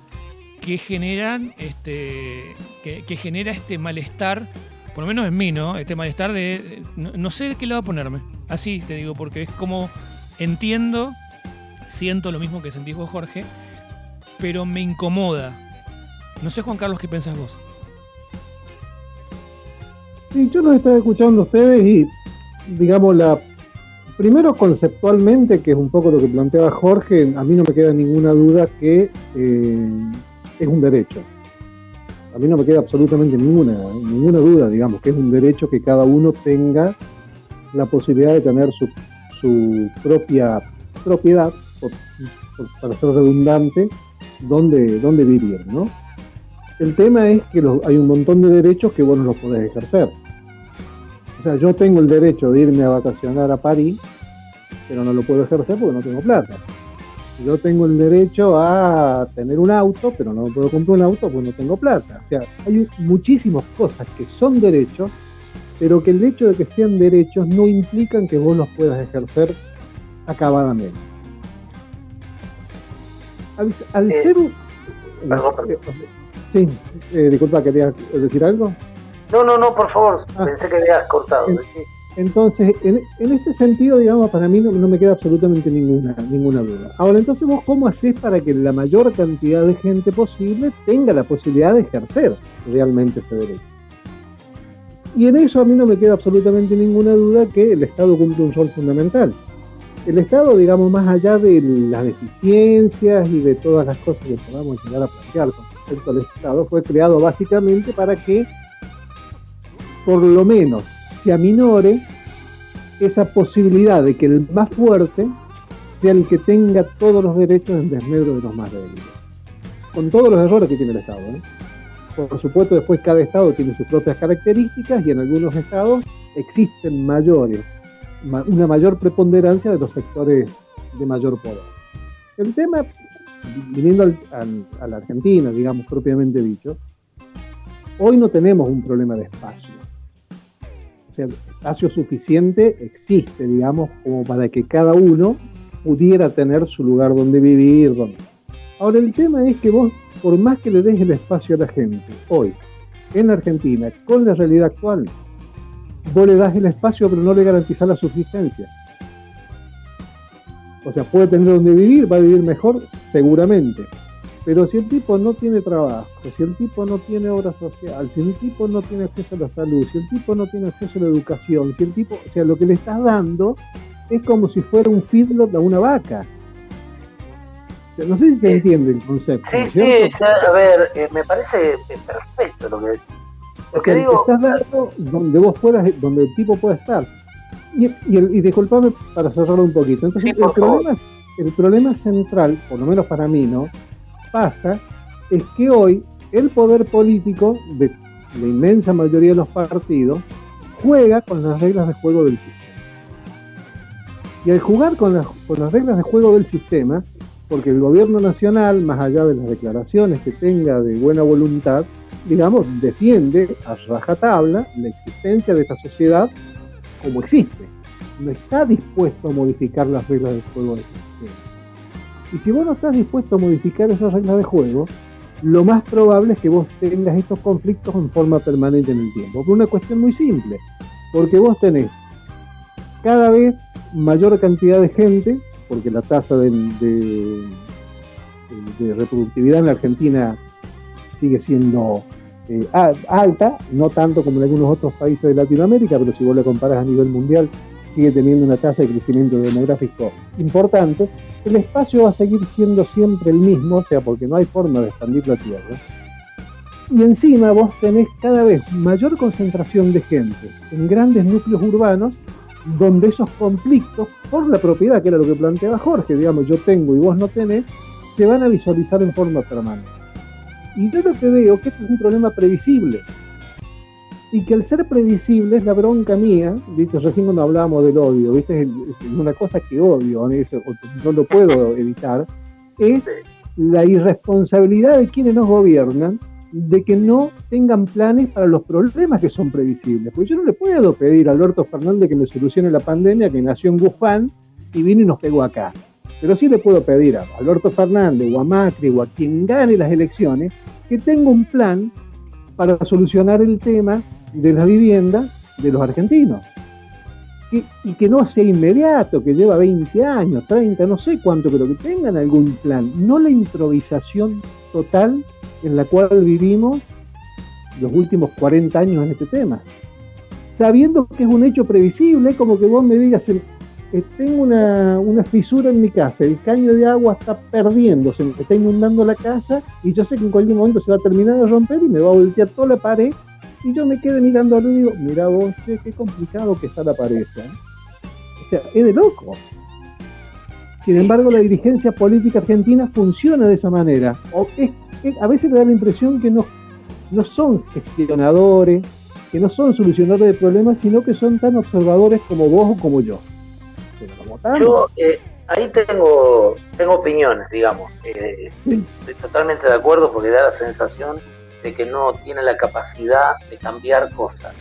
Speaker 1: que generan este que, genera este malestar por lo menos en mí no este malestar de no, no, sé de qué lado ponerme. Así te digo porque es como entiendo siento lo mismo que sentís vos Jorge pero me incomoda. No sé Juan Carlos qué pensás vos.
Speaker 2: Sí yo los estaba escuchando a ustedes y digamos la Primero, conceptualmente, que es un poco lo que planteaba Jorge, a mí no me queda ninguna duda que eh, es un derecho. A mí no me queda absolutamente ninguna, ninguna duda, digamos, que es un derecho que cada uno tenga la posibilidad de tener su, propia propiedad, para ser redundante, donde, donde vivir, ¿no? El tema es que hay un montón de derechos que vos no los podés ejercer. O sea, yo tengo el derecho de irme a vacacionar a París, pero no lo puedo ejercer porque no tengo plata. Yo tengo el derecho a tener un auto, pero no puedo comprar un auto porque no tengo plata. O sea, hay muchísimas cosas que son derechos, pero que el hecho de que sean derechos no implican que vos los puedas ejercer acabadamente. Al, eh, ser un... Perdón, perdón. Sí, eh, disculpa, ¿querías decir algo?
Speaker 3: No, no, no, por favor, ah. pensé que habías cortado.
Speaker 2: Entonces, en, este sentido, digamos, para mí no, me queda absolutamente ninguna, ninguna duda. Ahora, entonces vos cómo haces para que la mayor cantidad de gente posible tenga la posibilidad de ejercer realmente ese derecho? Y en eso a mí no me queda absolutamente ninguna duda que el Estado cumple un rol fundamental. El Estado, digamos, más allá de las deficiencias y de todas las cosas que podamos llegar a plantear con respecto al Estado, fue creado básicamente para que por lo menos se aminore esa posibilidad de que el más fuerte sea el que tenga todos los derechos en desmedro de los más débiles. Con todos los errores que tiene el Estado. ¿eh? Por supuesto, después cada Estado tiene sus propias características y en algunos Estados existen mayores, una mayor preponderancia de los sectores de mayor poder. El tema, viniendo a la Argentina, digamos propiamente dicho, hoy no tenemos un problema de espacio espacio suficiente existe, digamos, como para que cada uno pudiera tener su lugar donde vivir. Donde... Ahora, el tema es que vos, por más que le des el espacio a la gente, hoy, en Argentina, con la realidad actual, vos le das el espacio, pero no le garantizás la subsistencia. O sea, puede tener donde vivir, va a vivir mejor, seguramente pero si el tipo no tiene trabajo, si el tipo no tiene obra social, si el tipo no tiene acceso a la salud, si el tipo no tiene acceso a la educación, si el tipo, o sea, lo que le estás dando es como si fuera un feedlot a una vaca. no sé si se entiende el concepto.
Speaker 3: Sí, sí, a ver, eh, me parece perfecto lo que decís.
Speaker 2: O sea, digo, estás dando donde vos puedas, donde el tipo pueda estar. Y, y, disculpame para cerrarlo un poquito. Entonces, el, problema, el problema central, por lo menos para mí, ¿no? Pasa es que hoy el poder político de la inmensa mayoría de los partidos juega con las reglas de juego del sistema. Y al jugar con las, reglas de juego del sistema, porque el gobierno nacional, más allá de las declaraciones que tenga de buena voluntad, digamos, defiende a rajatabla la existencia de esta sociedad como existe. No está dispuesto a modificar las reglas de juego del sistema. Y si vos no estás dispuesto a modificar esas reglas de juego, lo más probable es que vos tengas estos conflictos en forma permanente en el tiempo. Por una cuestión muy simple. Porque vos tenés cada vez mayor cantidad de gente, porque la tasa de, reproductividad en la Argentina sigue siendo eh, alta, no tanto como en algunos otros países de Latinoamérica, pero si vos la comparas a nivel mundial, sigue teniendo una tasa de crecimiento demográfico importante el espacio va a seguir siendo siempre el mismo, o sea, porque no hay forma de expandir la Tierra. Y encima vos tenés cada vez mayor concentración de gente en grandes núcleos urbanos, donde esos conflictos por la propiedad, que era lo que planteaba Jorge, digamos, yo tengo y vos no tenés, se van a visualizar en forma permanente. Y yo lo que veo que esto es un problema previsible. Y que al ser previsible es la bronca mía, ¿viste? recién cuando hablábamos del odio, ¿viste? es una cosa que odio, no lo puedo evitar, es la irresponsabilidad de quienes nos gobiernan de que no tengan planes para los problemas que son previsibles. Porque yo no le puedo pedir a Alberto Fernández que me solucione la pandemia que nació en Wuhan y vino y nos pegó acá. Pero sí le puedo pedir a Alberto Fernández o a Macri o a quien gane las elecciones que tenga un plan para solucionar el tema de la vivienda de los argentinos. y que no sea inmediato, que lleva 20 años, 30, no sé cuánto, pero que tengan algún plan, no la improvisación total en la cual vivimos los últimos 40 años en este tema. Sabiendo que es un hecho previsible, como que vos me digas, eh, tengo una, fisura en mi casa, el caño de agua está perdiéndose, me está inundando la casa y yo sé que en cualquier momento se va a terminar de romper y me va a voltear toda la pared y yo me quedé mirando al y digo, mira vos, qué, complicado que está la pared. ¿eh? O sea, es de loco. Sin embargo, la dirigencia política argentina funciona de esa manera. O a veces me da la impresión que no, no son gestionadores, que no son solucionadores de problemas, sino que son tan observadores como vos o como yo.
Speaker 3: yo eh, ahí tengo, tengo opiniones, digamos. Eh, estoy totalmente de acuerdo porque da la sensación de que no tiene la capacidad de cambiar cosas.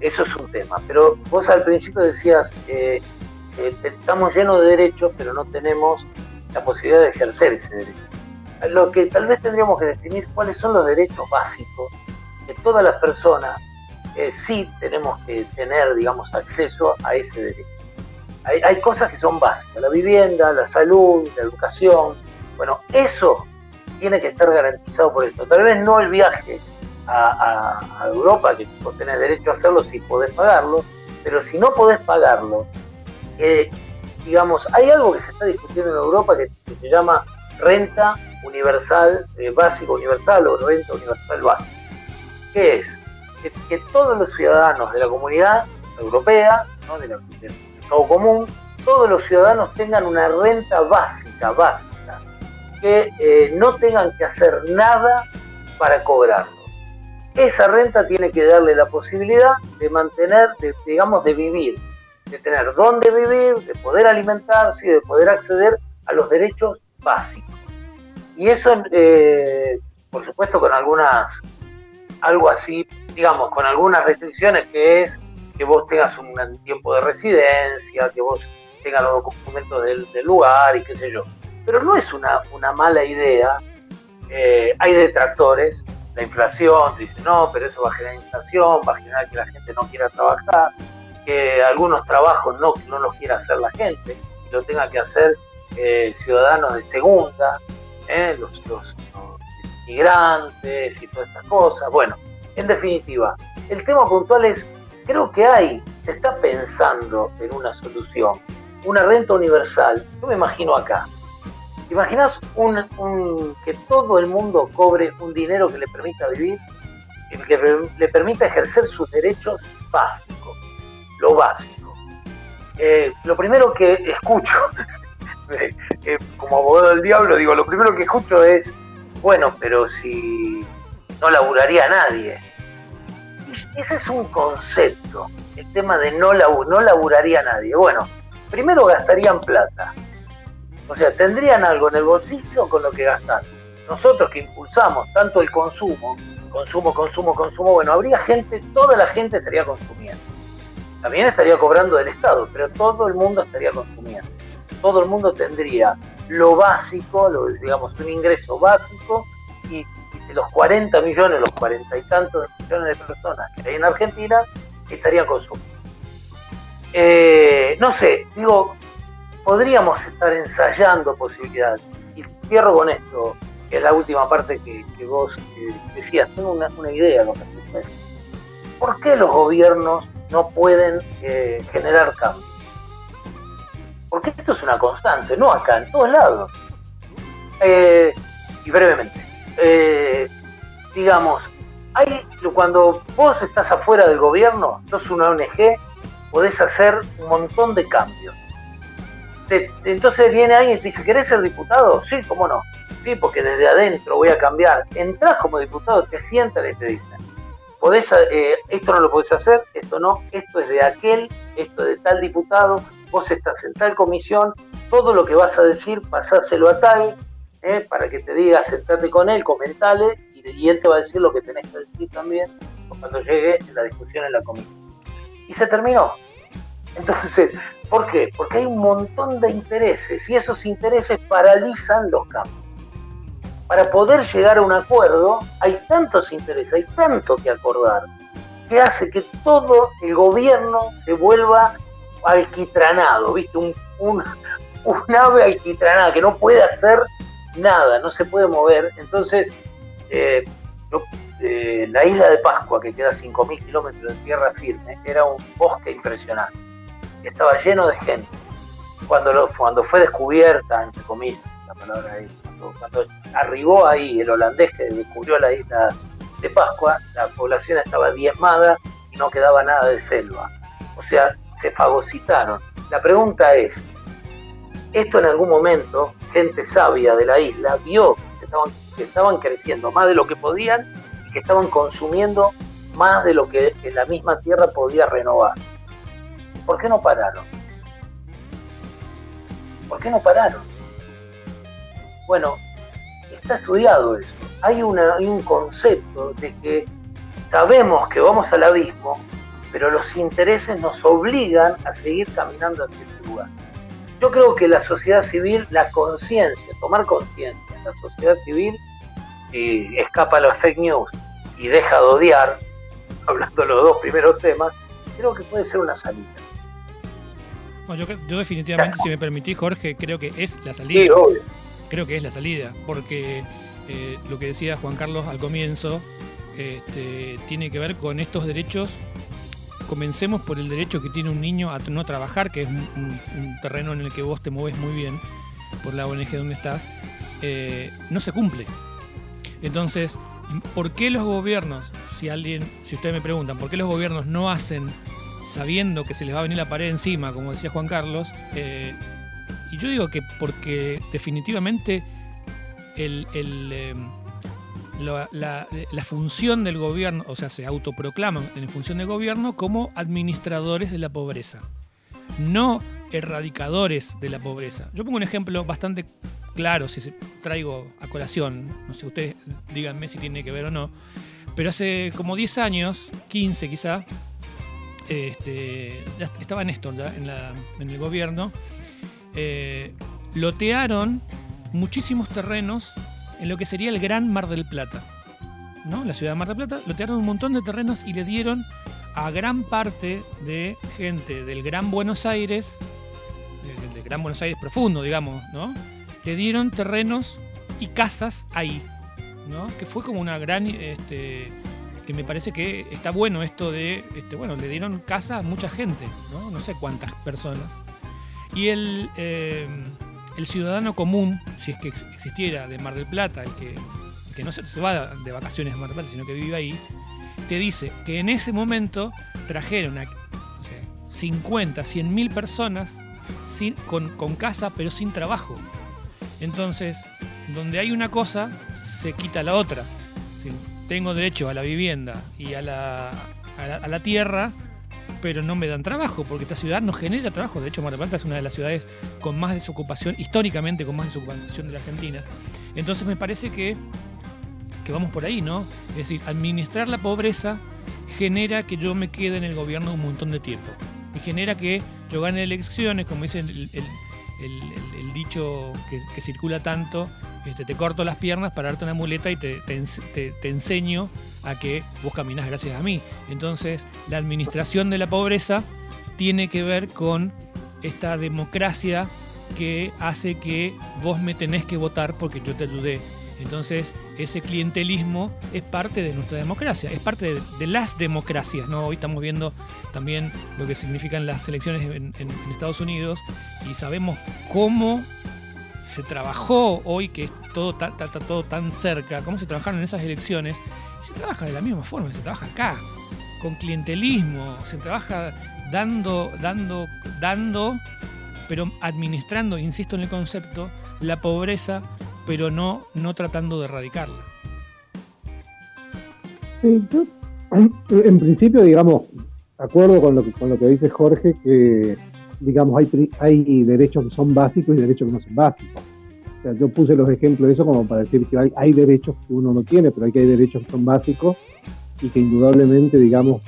Speaker 3: Eso es un tema. Pero vos al principio decías, eh, estamos llenos de derechos, pero no tenemos la posibilidad de ejercer ese derecho. Lo que tal vez tendríamos que definir cuáles son los derechos básicos que todas las personas eh, sí tenemos que tener, digamos, acceso a ese derecho. Hay, hay, cosas que son básicas, la vivienda, la salud, la educación. Bueno, eso tiene que estar garantizado por esto. Tal vez no el viaje a, Europa, que vos tenés derecho a hacerlo si podés pagarlo, pero si no podés pagarlo, digamos, hay algo que se está discutiendo en Europa que, se llama renta universal eh, básico universal o renta universal básica. ¿Qué es? Que, todos los ciudadanos de la comunidad europea, ¿no? del mercado común, todos los ciudadanos tengan una renta básica, básica, que eh, no tengan que hacer nada para cobrarlo. Esa renta tiene que darle la posibilidad de mantener, digamos, de vivir de tener dónde vivir, de poder alimentarse y de poder acceder a los derechos básicos. Y eso, eh, por supuesto, con algunas, algo así, digamos, con algunas restricciones que es que vos tengas un tiempo de residencia, que vos tengas los documentos del, lugar y qué sé yo. Pero no es una, una mala idea. Eh, hay detractores, la inflación, dice, no, pero eso va a generar inflación, va a generar que la gente no quiera trabajar que algunos trabajos no, no los quiera hacer la gente, y lo tenga que hacer eh, ciudadanos de segunda, eh, los, los, migrantes y todas estas cosas. Bueno, en definitiva, el tema puntual es, creo que hay, se está pensando en una solución, una renta universal. Yo me imagino acá. ¿Imaginas un, que todo el mundo cobre un dinero que le permita vivir, que le permita ejercer sus derechos básicos? lo básico. Eh, lo primero que escucho, eh, como abogado del diablo, digo, lo primero que escucho es, bueno, pero si no laburaría nadie. Ese es un concepto, el tema de no, no laburaría nadie. Bueno, primero gastarían plata. O sea, tendrían algo en el bolsillo con lo que gastar. Nosotros que impulsamos tanto el consumo, consumo, consumo, consumo, bueno, habría gente, toda la gente estaría consumiendo también estaría cobrando del Estado, pero todo el mundo estaría consumiendo. Todo el mundo tendría lo básico, lo, digamos, un ingreso básico, y, de los 40 millones, los 40 y tantos millones de personas que hay en Argentina, estarían consumiendo. Eh, no sé, digo, podríamos estar ensayando posibilidades. Y cierro con esto, que es la última parte que, vos decías. Tengo una, una idea. ¿Por qué los gobiernos no pueden eh, generar cambio? Porque esto es una constante, no acá, en todos lados. Eh, y brevemente, eh, digamos, hay, cuando vos estás afuera del gobierno, sos una ONG, podés hacer un montón de cambios. Entonces viene alguien y te dice, ¿querés ser diputado? Sí, cómo no. Sí, porque desde adentro voy a cambiar. Entrás como diputado, te sientan y te dicen, podés, eh, esto no lo podés hacer, esto no, esto es de aquel, esto es de tal diputado, vos estás en tal comisión, todo lo que vas a decir, pasáselo a tal, eh, para que te diga, sentate con él, comentale, y, él te va a decir lo que tenés que decir también cuando llegue la discusión en la comisión. Y se terminó. Entonces, ¿por qué? Porque hay un montón de intereses y esos intereses paralizan los cambios. Para poder llegar a un acuerdo hay tantos intereses, hay tanto que acordar, que hace que todo el gobierno se vuelva alquitranado, ¿viste? Un, un, un ave alquitranada que no puede hacer nada, no se puede mover. Entonces, eh, eh, la isla de Pascua, que queda a 5.000 kilómetros de tierra firme, era un bosque impresionante. Estaba lleno de gente. Cuando, cuando fue descubierta, entre comillas, la palabra ahí, cuando, arribó ahí el holandés que descubrió la isla de Pascua, la población estaba diezmada y no quedaba nada de selva. O sea, se fagocitaron. La pregunta es, ¿esto en algún momento, gente sabia de la isla, vio que estaban que estaban creciendo más de lo que podían y que estaban consumiendo más de lo que la misma tierra podía renovar. ¿Por qué no pararon? ¿Por qué no pararon? Bueno, está estudiado eso. Hay, hay un concepto de que sabemos que vamos al abismo, pero los intereses nos obligan a seguir caminando hacia ese lugar. Yo creo que la sociedad civil, la conciencia, tomar conciencia en la sociedad civil y escapa los fake news y deja de odiar, hablando de los dos primeros temas, creo que puede ser una salida.
Speaker 1: Yo, definitivamente, si me permitís, Jorge, creo que es la salida.
Speaker 3: Sí, obvio.
Speaker 1: Creo que es la salida, porque eh, lo que decía Juan Carlos al comienzo este, tiene que ver con estos derechos. Comencemos por el derecho que tiene un niño a no trabajar, que es un, terreno en el que vos te mueves muy bien, por la ONG donde estás, eh, no se cumple. Entonces, ¿por qué los gobiernos, si alguien, si ustedes me preguntan, ¿por qué los gobiernos no hacen sabiendo que se les va a venir la pared encima, como decía Juan Carlos? Eh, y yo digo que porque definitivamente el, eh, la, función del gobierno, o sea, se autoproclaman en función del gobierno como administradores de la pobreza, no erradicadores de la pobreza. Yo pongo un ejemplo bastante claro, si traigo a colación, no sé, ustedes díganme si tiene que ver o no, pero hace como 10 años, 15 quizá, este, estaba Néstor ya en, en el gobierno, eh, lotearon muchísimos terrenos en lo que sería el Gran Mar del Plata. ¿no? La ciudad de Mar del Plata lotearon un montón de terrenos y le dieron a gran parte de gente del Gran Buenos Aires, del Gran Buenos Aires profundo, digamos, ¿no? le dieron terrenos y casas ahí, ¿no? Que fue como una gran, este, que me parece que está bueno esto de, este, bueno, le dieron casa a mucha gente, ¿no? No sé cuántas personas. Y el, em, el ciudadano común, si es que existiera de Mar del Plata, el que, que no se, va de vacaciones a Mar del Plata, sino que vive ahí, te dice que en ese momento trajeron a 50, 100 mil personas sin, con, con casa pero sin trabajo. Entonces, donde hay una cosa, se quita la otra. Tengo derecho a la vivienda y a la, a la, tierra, pero no me dan trabajo, porque esta ciudad no genera trabajo. De hecho, Mar del Plata es una de las ciudades con más desocupación, históricamente con más desocupación de la Argentina. Entonces me parece que, que vamos por ahí, ¿no? Es decir, administrar la pobreza genera que yo me quede en el gobierno un montón de tiempo. Y genera que yo gane elecciones, como dice el dicho que, circula tanto, este, te corto las piernas para darte una muleta y te, te, enseño a que vos caminas gracias a mí. Entonces, la administración de la pobreza tiene que ver con esta democracia que hace que vos me tenés que votar porque yo te ayudé. Entonces, ese clientelismo es parte de nuestra democracia, es parte de, las democracias. ¿no? Hoy estamos viendo también lo que significan las elecciones en, Estados Unidos y sabemos cómo se trabajó hoy, que todo está, todo tan cerca, cómo se trabajaron en esas elecciones. Se trabaja de la misma forma, se trabaja acá, con clientelismo, se trabaja dando, dando, dando, pero administrando, insisto en el concepto, la pobreza pero no, no tratando de erradicarla.
Speaker 2: Sí, yo en principio, digamos, acuerdo con lo que, con lo que dice Jorge, que digamos hay, hay derechos que son básicos y derechos que no son básicos. O sea, yo puse los ejemplos de eso como para decir que hay, hay derechos que uno no tiene, pero hay que hay derechos que son básicos y que indudablemente, digamos,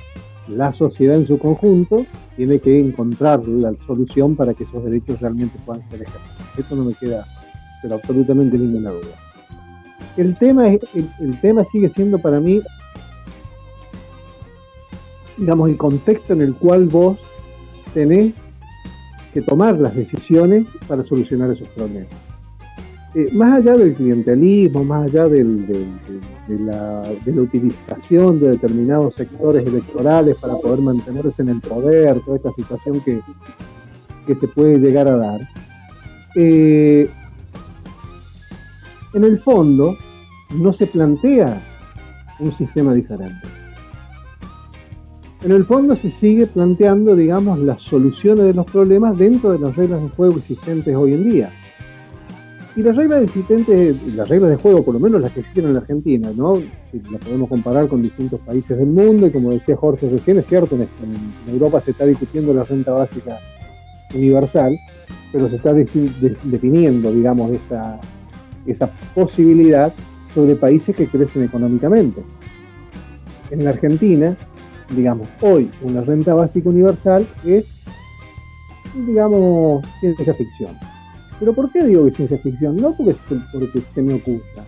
Speaker 2: la sociedad en su conjunto tiene que encontrar la solución para que esos derechos realmente puedan ser ejercidos. Esto no me queda pero absolutamente ninguna duda. El tema, es, el, tema sigue siendo para mí, digamos, el contexto en el cual vos tenés que tomar las decisiones para solucionar esos problemas. Eh, más allá del clientelismo, más allá de, la, utilización de determinados sectores electorales para poder mantenerse en el poder, toda esta situación que, se puede llegar a dar, eh, en el fondo no se plantea un sistema diferente. En el fondo se sigue planteando, digamos, las soluciones de los problemas dentro de las reglas de juego existentes hoy en día. Y las reglas existentes, las reglas de juego, por lo menos las que existen en la Argentina, ¿no? Las podemos comparar con distintos países del mundo, y como decía Jorge recién, es cierto, en, Europa se está discutiendo la renta básica universal, pero se está definiendo, digamos, esa, esa posibilidad sobre países que crecen económicamente. En la Argentina, digamos, hoy una renta básica universal es, digamos, ciencia ficción. Pero ¿por qué digo que es ciencia ficción? No porque se, porque se me oculta.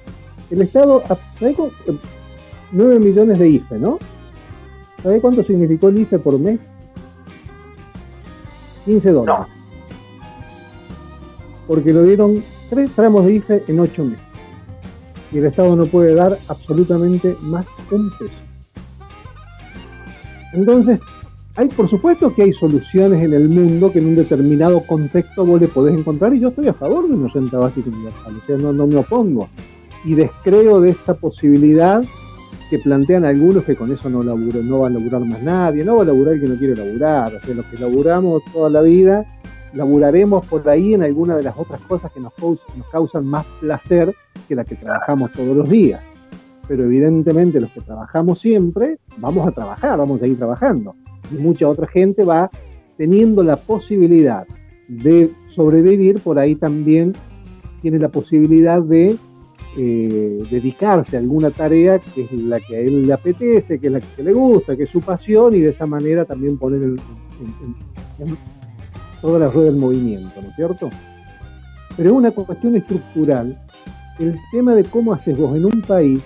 Speaker 2: El Estado, ¿sabe 9 millones de IFE, ¿no? ¿Sabe cuánto significó el IFE por mes? 15 dólares. Porque lo dieron tres tramos de IFE en ocho meses. Y el Estado no puede dar absolutamente más un peso. Entonces, hay, por supuesto que hay soluciones en el mundo que en un determinado contexto vos le podés encontrar y yo estoy a favor de una renta básica universal, o sea, no, no me opongo. Y descreo de esa posibilidad que plantean algunos que con eso no, no va a laburar más nadie, no va a laburar el que no quiere laburar, o sea, los que laburamos toda la vida, laburaremos por ahí en alguna de las otras cosas que nos, nos causan más placer que la que trabajamos todos los días. Pero evidentemente los que trabajamos siempre, vamos a trabajar, vamos a ir trabajando y mucha otra gente va teniendo la posibilidad de sobrevivir, por ahí también tiene la posibilidad de eh, dedicarse a alguna tarea que es la que a él le apetece, que es la que le gusta, que es su pasión, y de esa manera también poner en, toda la rueda del movimiento, ¿no es cierto? Pero es una cuestión estructural el tema de cómo haces vos en un país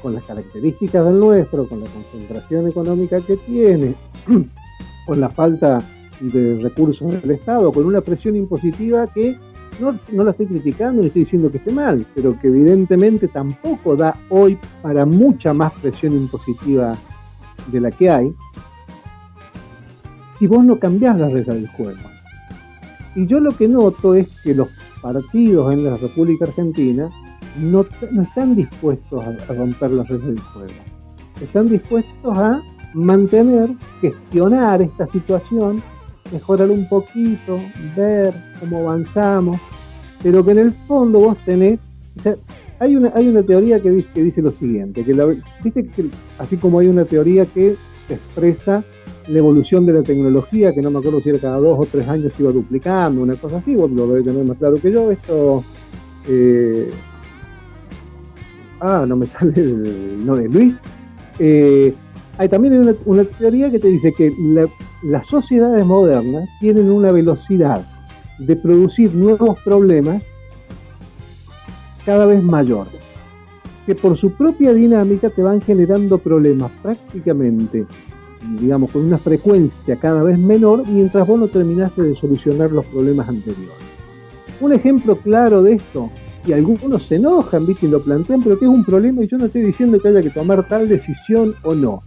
Speaker 2: con las características del nuestro, con la concentración económica que tiene, con la falta de recursos del Estado, con una presión impositiva que no, no, la estoy criticando ni estoy diciendo que esté mal, pero que evidentemente tampoco da hoy para mucha más presión impositiva de la que hay, si vos no cambiás las reglas del juego. Y yo lo que noto es que los partidos en la República Argentina no, están dispuestos a, romper las reglas del juego. Están dispuestos a mantener, gestionar esta situación, mejorar un poquito, ver cómo avanzamos, pero que en el fondo vos tenés, o sea, hay una, hay una teoría que dice, lo siguiente, que viste que así como hay una teoría que expresa la evolución de la tecnología, que no me acuerdo si era cada dos o tres años iba duplicando, una cosa así, vos lo debes tener más claro que yo, esto eh, ah, no me sale el, no de Luis. Eh, hay también una, teoría que te dice que las sociedades modernas tienen una velocidad de producir nuevos problemas cada vez mayor, que por su propia dinámica te van generando problemas prácticamente, digamos, con una frecuencia cada vez menor, mientras vos no terminaste de solucionar los problemas anteriores. Un ejemplo claro de esto y algunos se enojan, ¿viste? Y lo plantean, pero que es un problema y yo no estoy diciendo que haya que tomar tal decisión o no.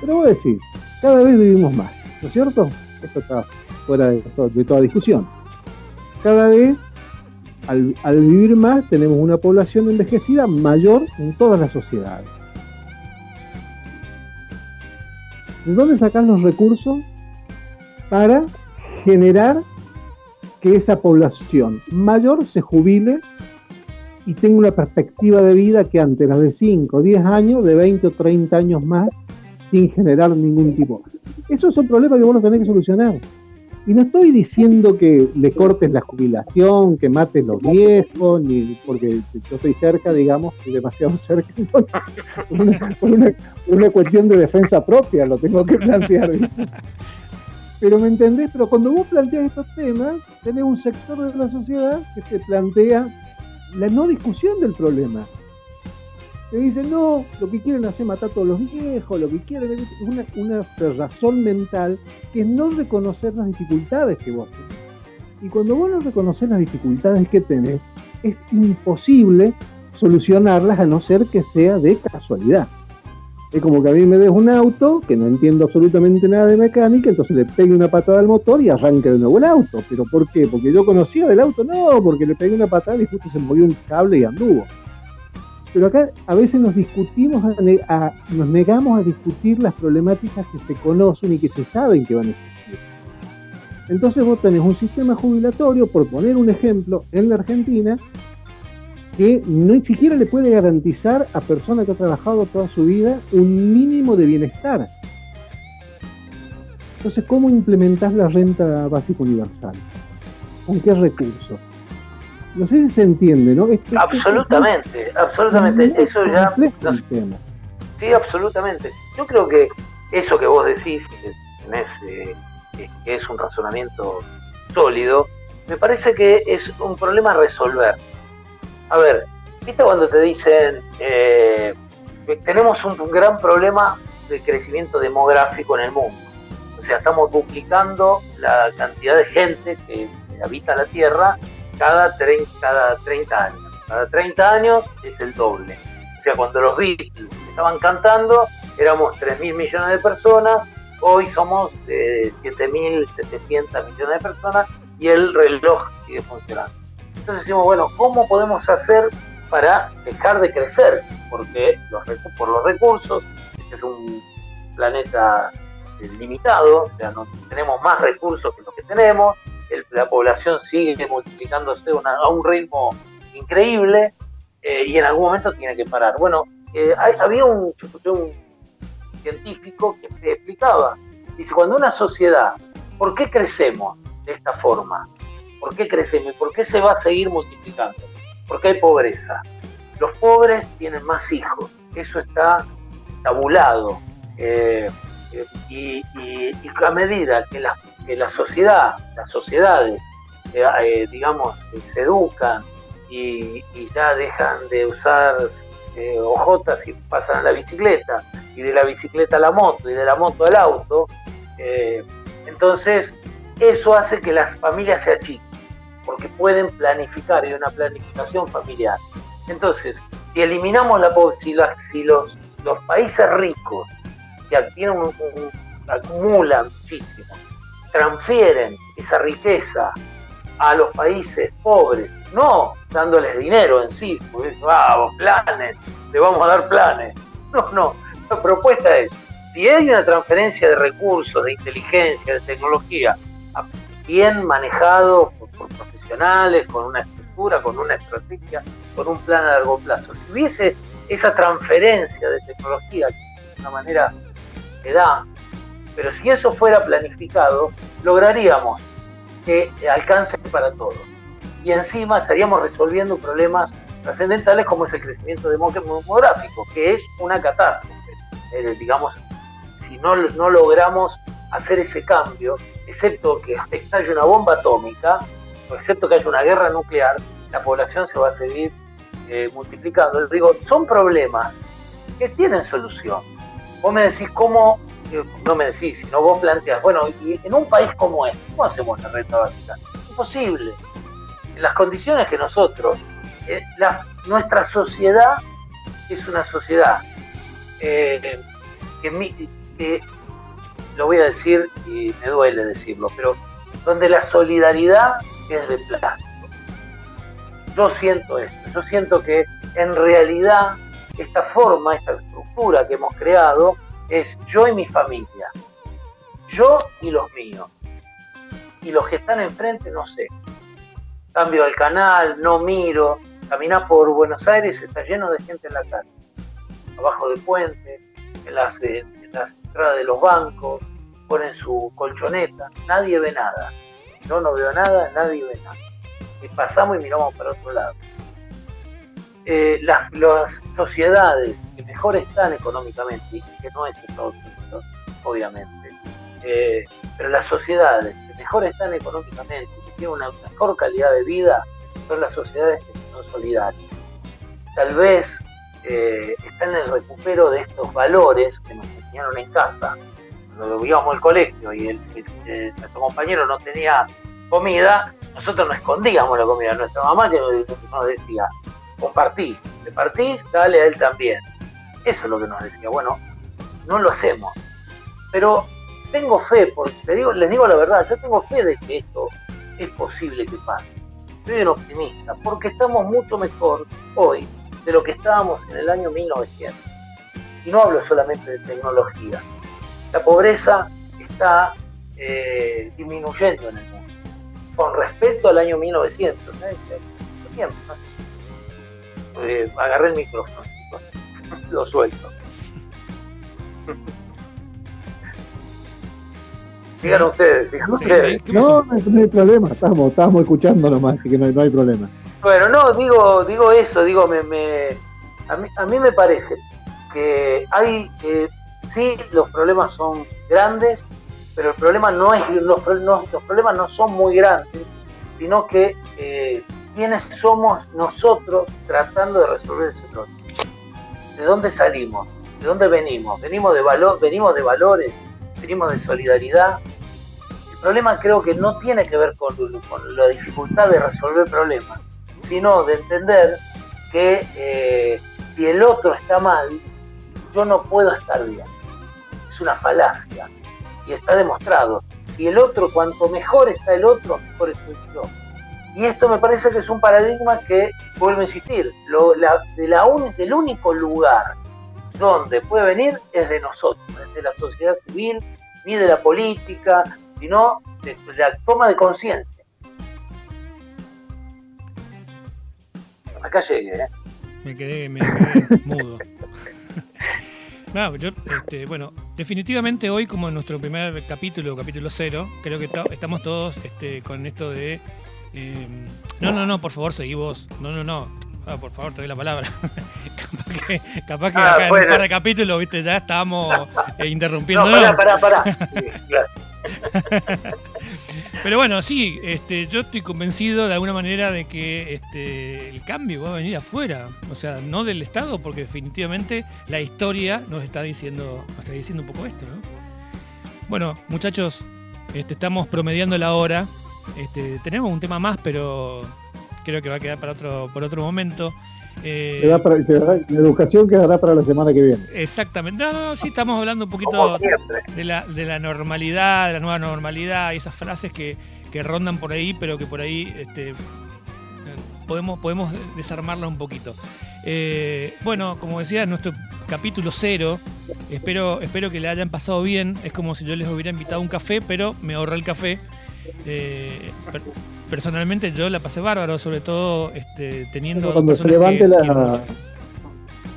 Speaker 2: Pero voy a decir, cada vez vivimos más, ¿no es cierto? Esto está fuera de, toda discusión. Cada vez, al, al vivir más, tenemos una población envejecida mayor en todas las sociedades. ¿De dónde sacan los recursos para generar que esa población mayor se jubile y tengo una perspectiva de vida que antes era de 5, 10 años, de 20 o 30 años más, sin generar ningún tipo. Esos son problemas que vos los tenés que solucionar. Y no estoy diciendo que le cortes la jubilación, que mates los viejos, ni porque yo estoy cerca, digamos, demasiado cerca, entonces, por una, cuestión de defensa propia lo tengo que plantear. Pero me entendés, pero cuando vos planteas estos temas, tenés un sector de la sociedad que te plantea la no discusión del problema. Te dicen, no, lo que quieren hacer es matar a todos los viejos, lo que quieren es una, una cerrazón mental que es no reconocer las dificultades que vos tenés. Y cuando vos no reconoces las dificultades que tenés, es imposible solucionarlas a no ser que sea de casualidad. Es como que a mí me des un auto, que no entiendo absolutamente nada de mecánica, entonces le pegue una patada al motor y arranque de nuevo el auto. ¿Pero por qué? ¿Porque yo conocía del auto? No, porque le pegué una patada y justo se movió un cable y anduvo. Pero acá a veces nos discutimos, nos negamos a discutir las problemáticas que se conocen y que se saben que van a existir. Entonces vos tenés un sistema jubilatorio, por poner un ejemplo, en la Argentina, que no ni siquiera le puede garantizar a personas que ha trabajado toda su vida un mínimo de bienestar. Entonces, ¿cómo implementar la renta básica universal? ¿Con qué recursos? No sé si se entiende, ¿no?
Speaker 3: absolutamente, absolutamente. Eso ya. sí, absolutamente. Yo creo que eso que vos decís, que, que es un razonamiento sólido, me parece que es un problema a resolver a ver, ¿viste cuando te dicen eh, que tenemos un, gran problema de crecimiento demográfico en el mundo? O sea, estamos duplicando la cantidad de gente que, habita la Tierra cada 30, cada 30 años. Cada 30 años es el doble. O sea, cuando los Beatles estaban cantando, éramos 3.000 millones de personas, hoy somos de 7.700 millones de personas y el reloj sigue funcionando. Entonces decimos, bueno, ¿cómo podemos hacer para dejar de crecer? Porque los, por los recursos, este es un planeta eh, limitado, o sea, no tenemos más recursos que lo que tenemos, la población sigue multiplicándose a un ritmo increíble eh, y en algún momento tiene que parar. Bueno, eh, había un, científico que explicaba, dice, cuando una sociedad, ¿por qué crecemos de esta forma? ¿Por qué crecemos? ¿Por qué se va a seguir multiplicando? Porque hay pobreza. Los pobres tienen más hijos. Eso está tabulado. Eh, y, a medida que la, sociedad, las sociedades, eh, eh, digamos, se educan y, ya dejan de usar ojotas y pasan a la bicicleta, y de la bicicleta a la moto, y de la moto al auto, entonces eso hace que las familias se achiquen porque pueden planificar, y una planificación familiar. Entonces, si eliminamos la pobreza, si, los, los países ricos que acumulan muchísimo, transfieren esa riqueza a los países pobres, no dándoles dinero en sí, porque vamos, planes, le vamos a dar planes. No, no, la propuesta es, si hay una transferencia de recursos, de inteligencia, de tecnología, bien manejado por profesionales, con una estructura, con una estrategia, con un plan a largo plazo. Si hubiese esa transferencia de tecnología, de una manera que da, pero si eso fuera planificado, lograríamos que alcance para todos. Y encima estaríamos resolviendo problemas trascendentales como es el crecimiento demográfico, que es una catástrofe. Eh, digamos, si no, no logramos hacer ese cambio, excepto que estalle una bomba atómica, excepto que haya una guerra nuclear, la población se va a seguir eh, multiplicando. Digo, son problemas que tienen solución. Vos me decís cómo, no me decís, sino vos planteas, bueno, y en un país como este, ¿cómo hacemos la renta básica? Imposible. En las condiciones que nosotros, eh, nuestra sociedad es una sociedad que, que, lo voy a decir y me duele decirlo, pero donde la solidaridad es de plástico. Yo siento esto, yo siento que en realidad esta forma, esta estructura que hemos creado es yo y mi familia, yo y los míos. Y los que están enfrente no sé. Cambio el canal, no miro, caminás por Buenos Aires, está lleno de gente en la calle, abajo de puentes, en las, en las entradas de los bancos, ponen su colchoneta, nadie ve nada. Yo no veo nada, nadie ve nada. Y pasamos y miramos para otro lado. Eh, las, las, sociedades que mejor están económicamente, y que no es Estados Unidos, obviamente, eh, pero las sociedades que mejor están económicamente, que tienen una mejor calidad de vida, son las sociedades que son solidarias. Tal vez eh, están en el recupero de estos valores que nos enseñaron en casa, cuando íbamos al colegio y nuestro compañero no tenía comida, nosotros no escondíamos la comida. Nuestra mamá que nos decía, compartí, te partís, dale a él también. Eso es lo que nos decía. Bueno, no lo hacemos. Pero tengo fe, porque les digo, la verdad, yo tengo fe de que esto es posible que pase. Soy un optimista, porque estamos mucho mejor hoy de lo que estábamos en el año 1900. Y no hablo solamente de tecnología. La pobreza está eh, disminuyendo en el mundo. Con respecto al año 1900, ¿eh? tiempo, eh, agarré el micrófono, lo suelto. Sigan ustedes, sigan ustedes.
Speaker 2: No, no hay problema, estamos, estamos escuchando nomás, así que no hay, no hay problema.
Speaker 3: Bueno, no, digo, digo eso, digo, me, me a, mí, a mí me parece que hay, eh, sí, los problemas son grandes, pero el problema no es, los, no, los problemas no son muy grandes, sino que eh, quiénes somos nosotros tratando de resolver ese problema. ¿De dónde salimos? ¿De dónde venimos? Venimos de valor, venimos de valores, venimos de solidaridad. El problema creo que no tiene que ver con, la dificultad de resolver problemas, sino de entender que eh, si el otro está mal, yo no puedo estar bien. Es una falacia y está demostrado. Si el otro, cuanto mejor está el otro, mejor estoy yo. Y esto me parece que es un paradigma que, vuelvo a insistir, lo, de la del único lugar donde puede venir es de nosotros, es de la sociedad civil, ni de la política, sino de, la toma de conciencia. Acá llegué, ¿eh?
Speaker 1: Me quedé, me quedé mudo. No, yo, este, bueno, definitivamente hoy, como en nuestro primer capítulo, capítulo cero, creo que estamos todos este, con esto de eh, no, no, no, por favor, seguí vos. No, no, no. Ah, por favor, te doy la palabra. capaz que, capaz que ah, acá en un par de capítulos, viste, ya estábamos eh, interrumpiendo.
Speaker 3: No, pará, pará, pará.
Speaker 1: Pero bueno, sí, este, yo estoy convencido de alguna manera de que este, el cambio va a venir afuera, o sea, no del Estado, porque definitivamente la historia nos está diciendo, nos está diciendo un poco esto, ¿no? Bueno, muchachos, este, estamos promediando la hora. Este, tenemos un tema más, pero creo que va a quedar para otro, por otro momento.
Speaker 2: Eh, la educación quedará para la semana que viene.
Speaker 1: Exactamente. No, no, sí, estamos hablando un poquito de la, de la normalidad, de la nueva normalidad, y esas frases que, rondan por ahí, pero que por ahí este, podemos, podemos desarmarlas un poquito. Eh, bueno, como decía, nuestro capítulo cero. Espero, espero que le hayan pasado bien. Es como si yo les hubiera invitado un café, pero me ahorré el café. Eh, personalmente yo la pasé bárbaro, sobre todo este, teniendo
Speaker 2: cuando se levante la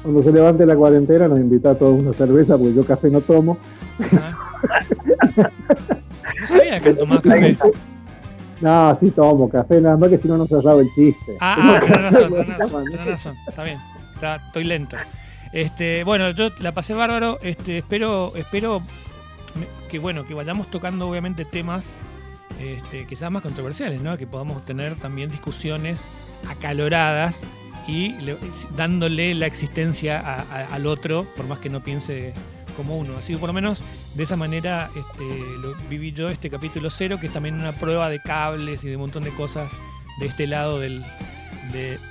Speaker 2: cuando se levante la cuarentena nos invita a todos una cerveza porque yo café no tomo.
Speaker 1: No sabía que tomabas café.
Speaker 2: No, sí tomo café, nada más que si no nos cerraba el chiste.
Speaker 1: Ah, ah tenés razón, tenés razón, razón, está bien, estoy lento. Este, bueno, yo la pasé bárbaro, este, espero, espero que bueno, que vayamos tocando obviamente temas este, quizás más controversiales, ¿no? que podamos tener también discusiones acaloradas y dándole la existencia al otro, por más que no piense como uno. Así que por lo menos de esa manera este, lo viví yo este capítulo cero, que es también una prueba de cables y de un montón de cosas de este lado de,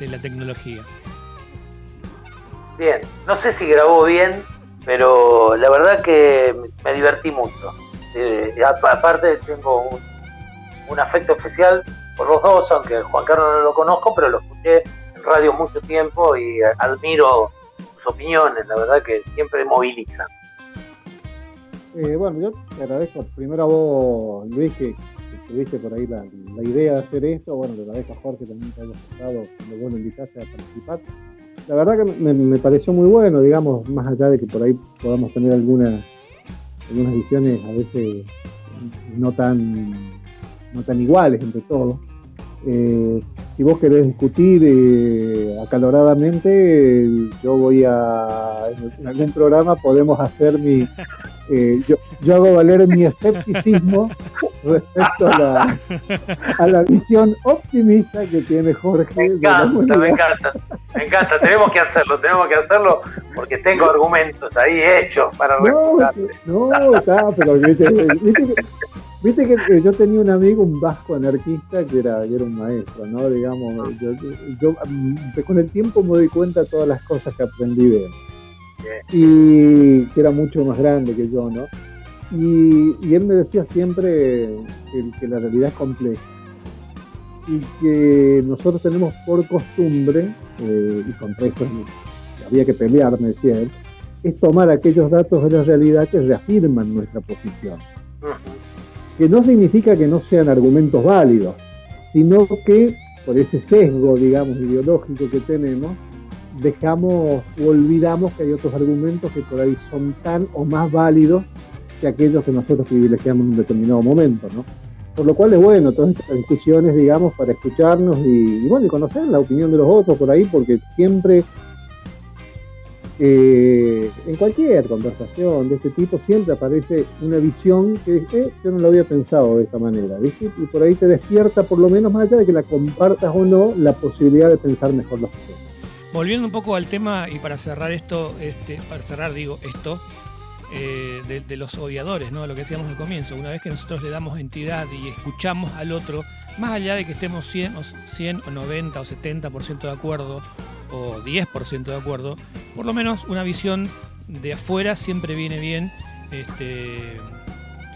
Speaker 1: la tecnología.
Speaker 3: Bien, no sé si grabó bien, pero la verdad que me divertí mucho. Eh, aparte tengo un, un afecto especial por los dos, aunque Juan Carlos no lo conozco, pero lo escuché en radio mucho tiempo y admiro sus opiniones, la verdad que siempre moviliza.
Speaker 2: Eh, bueno, yo te agradezco primero a vos, Luis, que, tuviste por ahí la, idea de hacer esto, bueno, le agradezco a Jorge también que haya estado, cuando vos lo invitaste a participar. La verdad que me, pareció muy bueno, digamos, más allá de que por ahí podamos tener algunas, algunas visiones a veces no tan, no tan iguales entre todos. Eh, si vos querés discutir eh, acaloradamente, yo voy a, en algún programa podemos hacer mi, eh, yo, yo, hago valer mi escepticismo respecto a la, a la visión optimista que tiene Jorge.
Speaker 3: Me encanta, me encanta, me encanta, tenemos que hacerlo, tenemos que hacerlo porque tengo argumentos ahí hechos para
Speaker 2: no, no, está, pero viste, viste, Viste que yo tenía un amigo, un vasco anarquista, que era, era un maestro, ¿no? Digamos, yo, mm, con el tiempo me doy cuenta de todas las cosas que aprendí de él. Y que era mucho más grande que yo, ¿no? Y, él me decía siempre que, la realidad es compleja y que nosotros tenemos por costumbre, eh, y contra eso había que pelear, me decía él, es tomar aquellos datos de la realidad que reafirman nuestra posición que no significa que no sean argumentos válidos, sino que por ese sesgo, digamos, ideológico que tenemos, dejamos o olvidamos que hay otros argumentos que por ahí son tan o más válidos que aquellos que nosotros privilegiamos en un determinado momento, ¿no? Por lo cual es bueno todas estas discusiones, digamos, para escucharnos y, bueno, y conocer la opinión de los otros por ahí, porque siempre eh, en cualquier conversación de este tipo siempre aparece una visión que eh, yo no lo había pensado de esta manera. Y por ahí te despierta, por lo menos más allá de que la compartas o no, la posibilidad de pensar mejor las cosas.
Speaker 1: Volviendo un poco al tema y para cerrar esto, este, para cerrar digo esto, eh, de, los odiadores, ¿no? Lo que decíamos al comienzo, una vez que nosotros le damos entidad y escuchamos al otro, más allá de que estemos 100 o, 100 o 90 o 70% de acuerdo o 10% de acuerdo, por lo menos una visión de afuera siempre viene bien, este,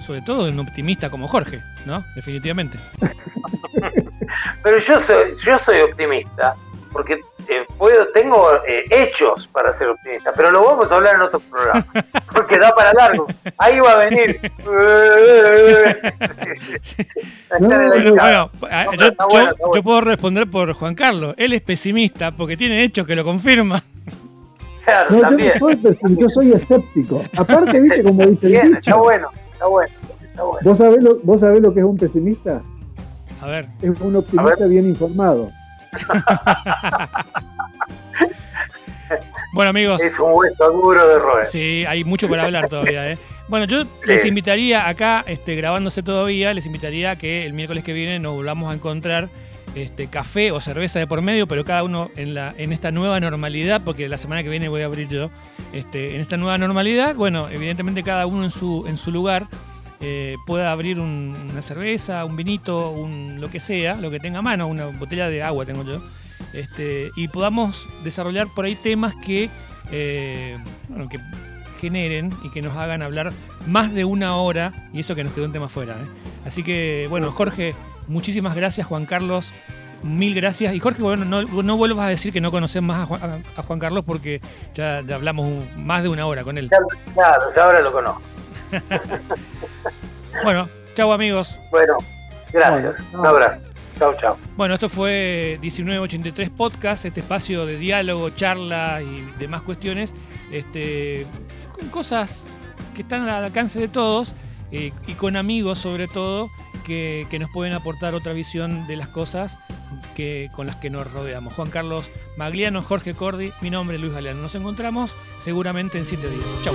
Speaker 1: sobre todo de un optimista como Jorge, ¿no? Definitivamente.
Speaker 3: Pero yo soy, yo soy optimista, porque eh, puedo, tengo eh, hechos para ser optimista, pero lo vamos a hablar en otro programa, porque da para largo. Ahí va a venir.
Speaker 1: yo, puedo responder por Juan Carlos. Él es pesimista porque tiene hechos que lo confirman.
Speaker 2: Claro, no, también. Yo, soy, yo soy escéptico. Aparte, viste, como dice
Speaker 3: Bien, está bueno, está bueno. Está bueno.
Speaker 2: ¿Vos, sabés lo, ¿Vos sabés lo que es un pesimista?
Speaker 1: A ver.
Speaker 2: Es un optimista bien informado.
Speaker 1: bueno, amigos.
Speaker 3: Es un hueso duro de roer.
Speaker 1: Sí, hay mucho para hablar todavía, ¿eh? Bueno, yo les invitaría acá, este, grabándose todavía, les invitaría que el miércoles que viene nos volvamos a encontrar este, café o cerveza de por medio, pero cada uno en, la, en esta nueva normalidad, porque la semana que viene voy a abrir yo, este, en esta nueva normalidad, bueno, evidentemente cada uno en su, en su lugar eh, pueda abrir una cerveza, un vinito, un, lo que sea, lo que tenga a mano, una botella de agua tengo yo, este, y podamos desarrollar por ahí temas que, eh, bueno, que generen y que nos hagan hablar más de una hora, y eso que nos quedó un tema fuera. ¿eh? Así que, bueno, Jorge, muchísimas gracias, Juan Carlos. Mil gracias. Y Jorge, bueno, no, vuelvas a decir que no conoces más a Juan, Carlos porque ya, hablamos más de una hora con él.
Speaker 3: claro, ya ahora lo conozco.
Speaker 1: bueno, chao amigos.
Speaker 3: Bueno, gracias. Un abrazo. Chao, chao.
Speaker 1: Bueno, esto fue 1983 Podcast, este espacio de diálogo, charla y demás cuestiones, este, con cosas que están al alcance de todos eh, y con amigos sobre todo que, que, nos pueden aportar otra visión de las cosas que, con las que nos rodeamos. Juan Carlos Magliano, Jorge Cordi, mi nombre es Luis Galeano. Nos encontramos seguramente en siete días. Chau.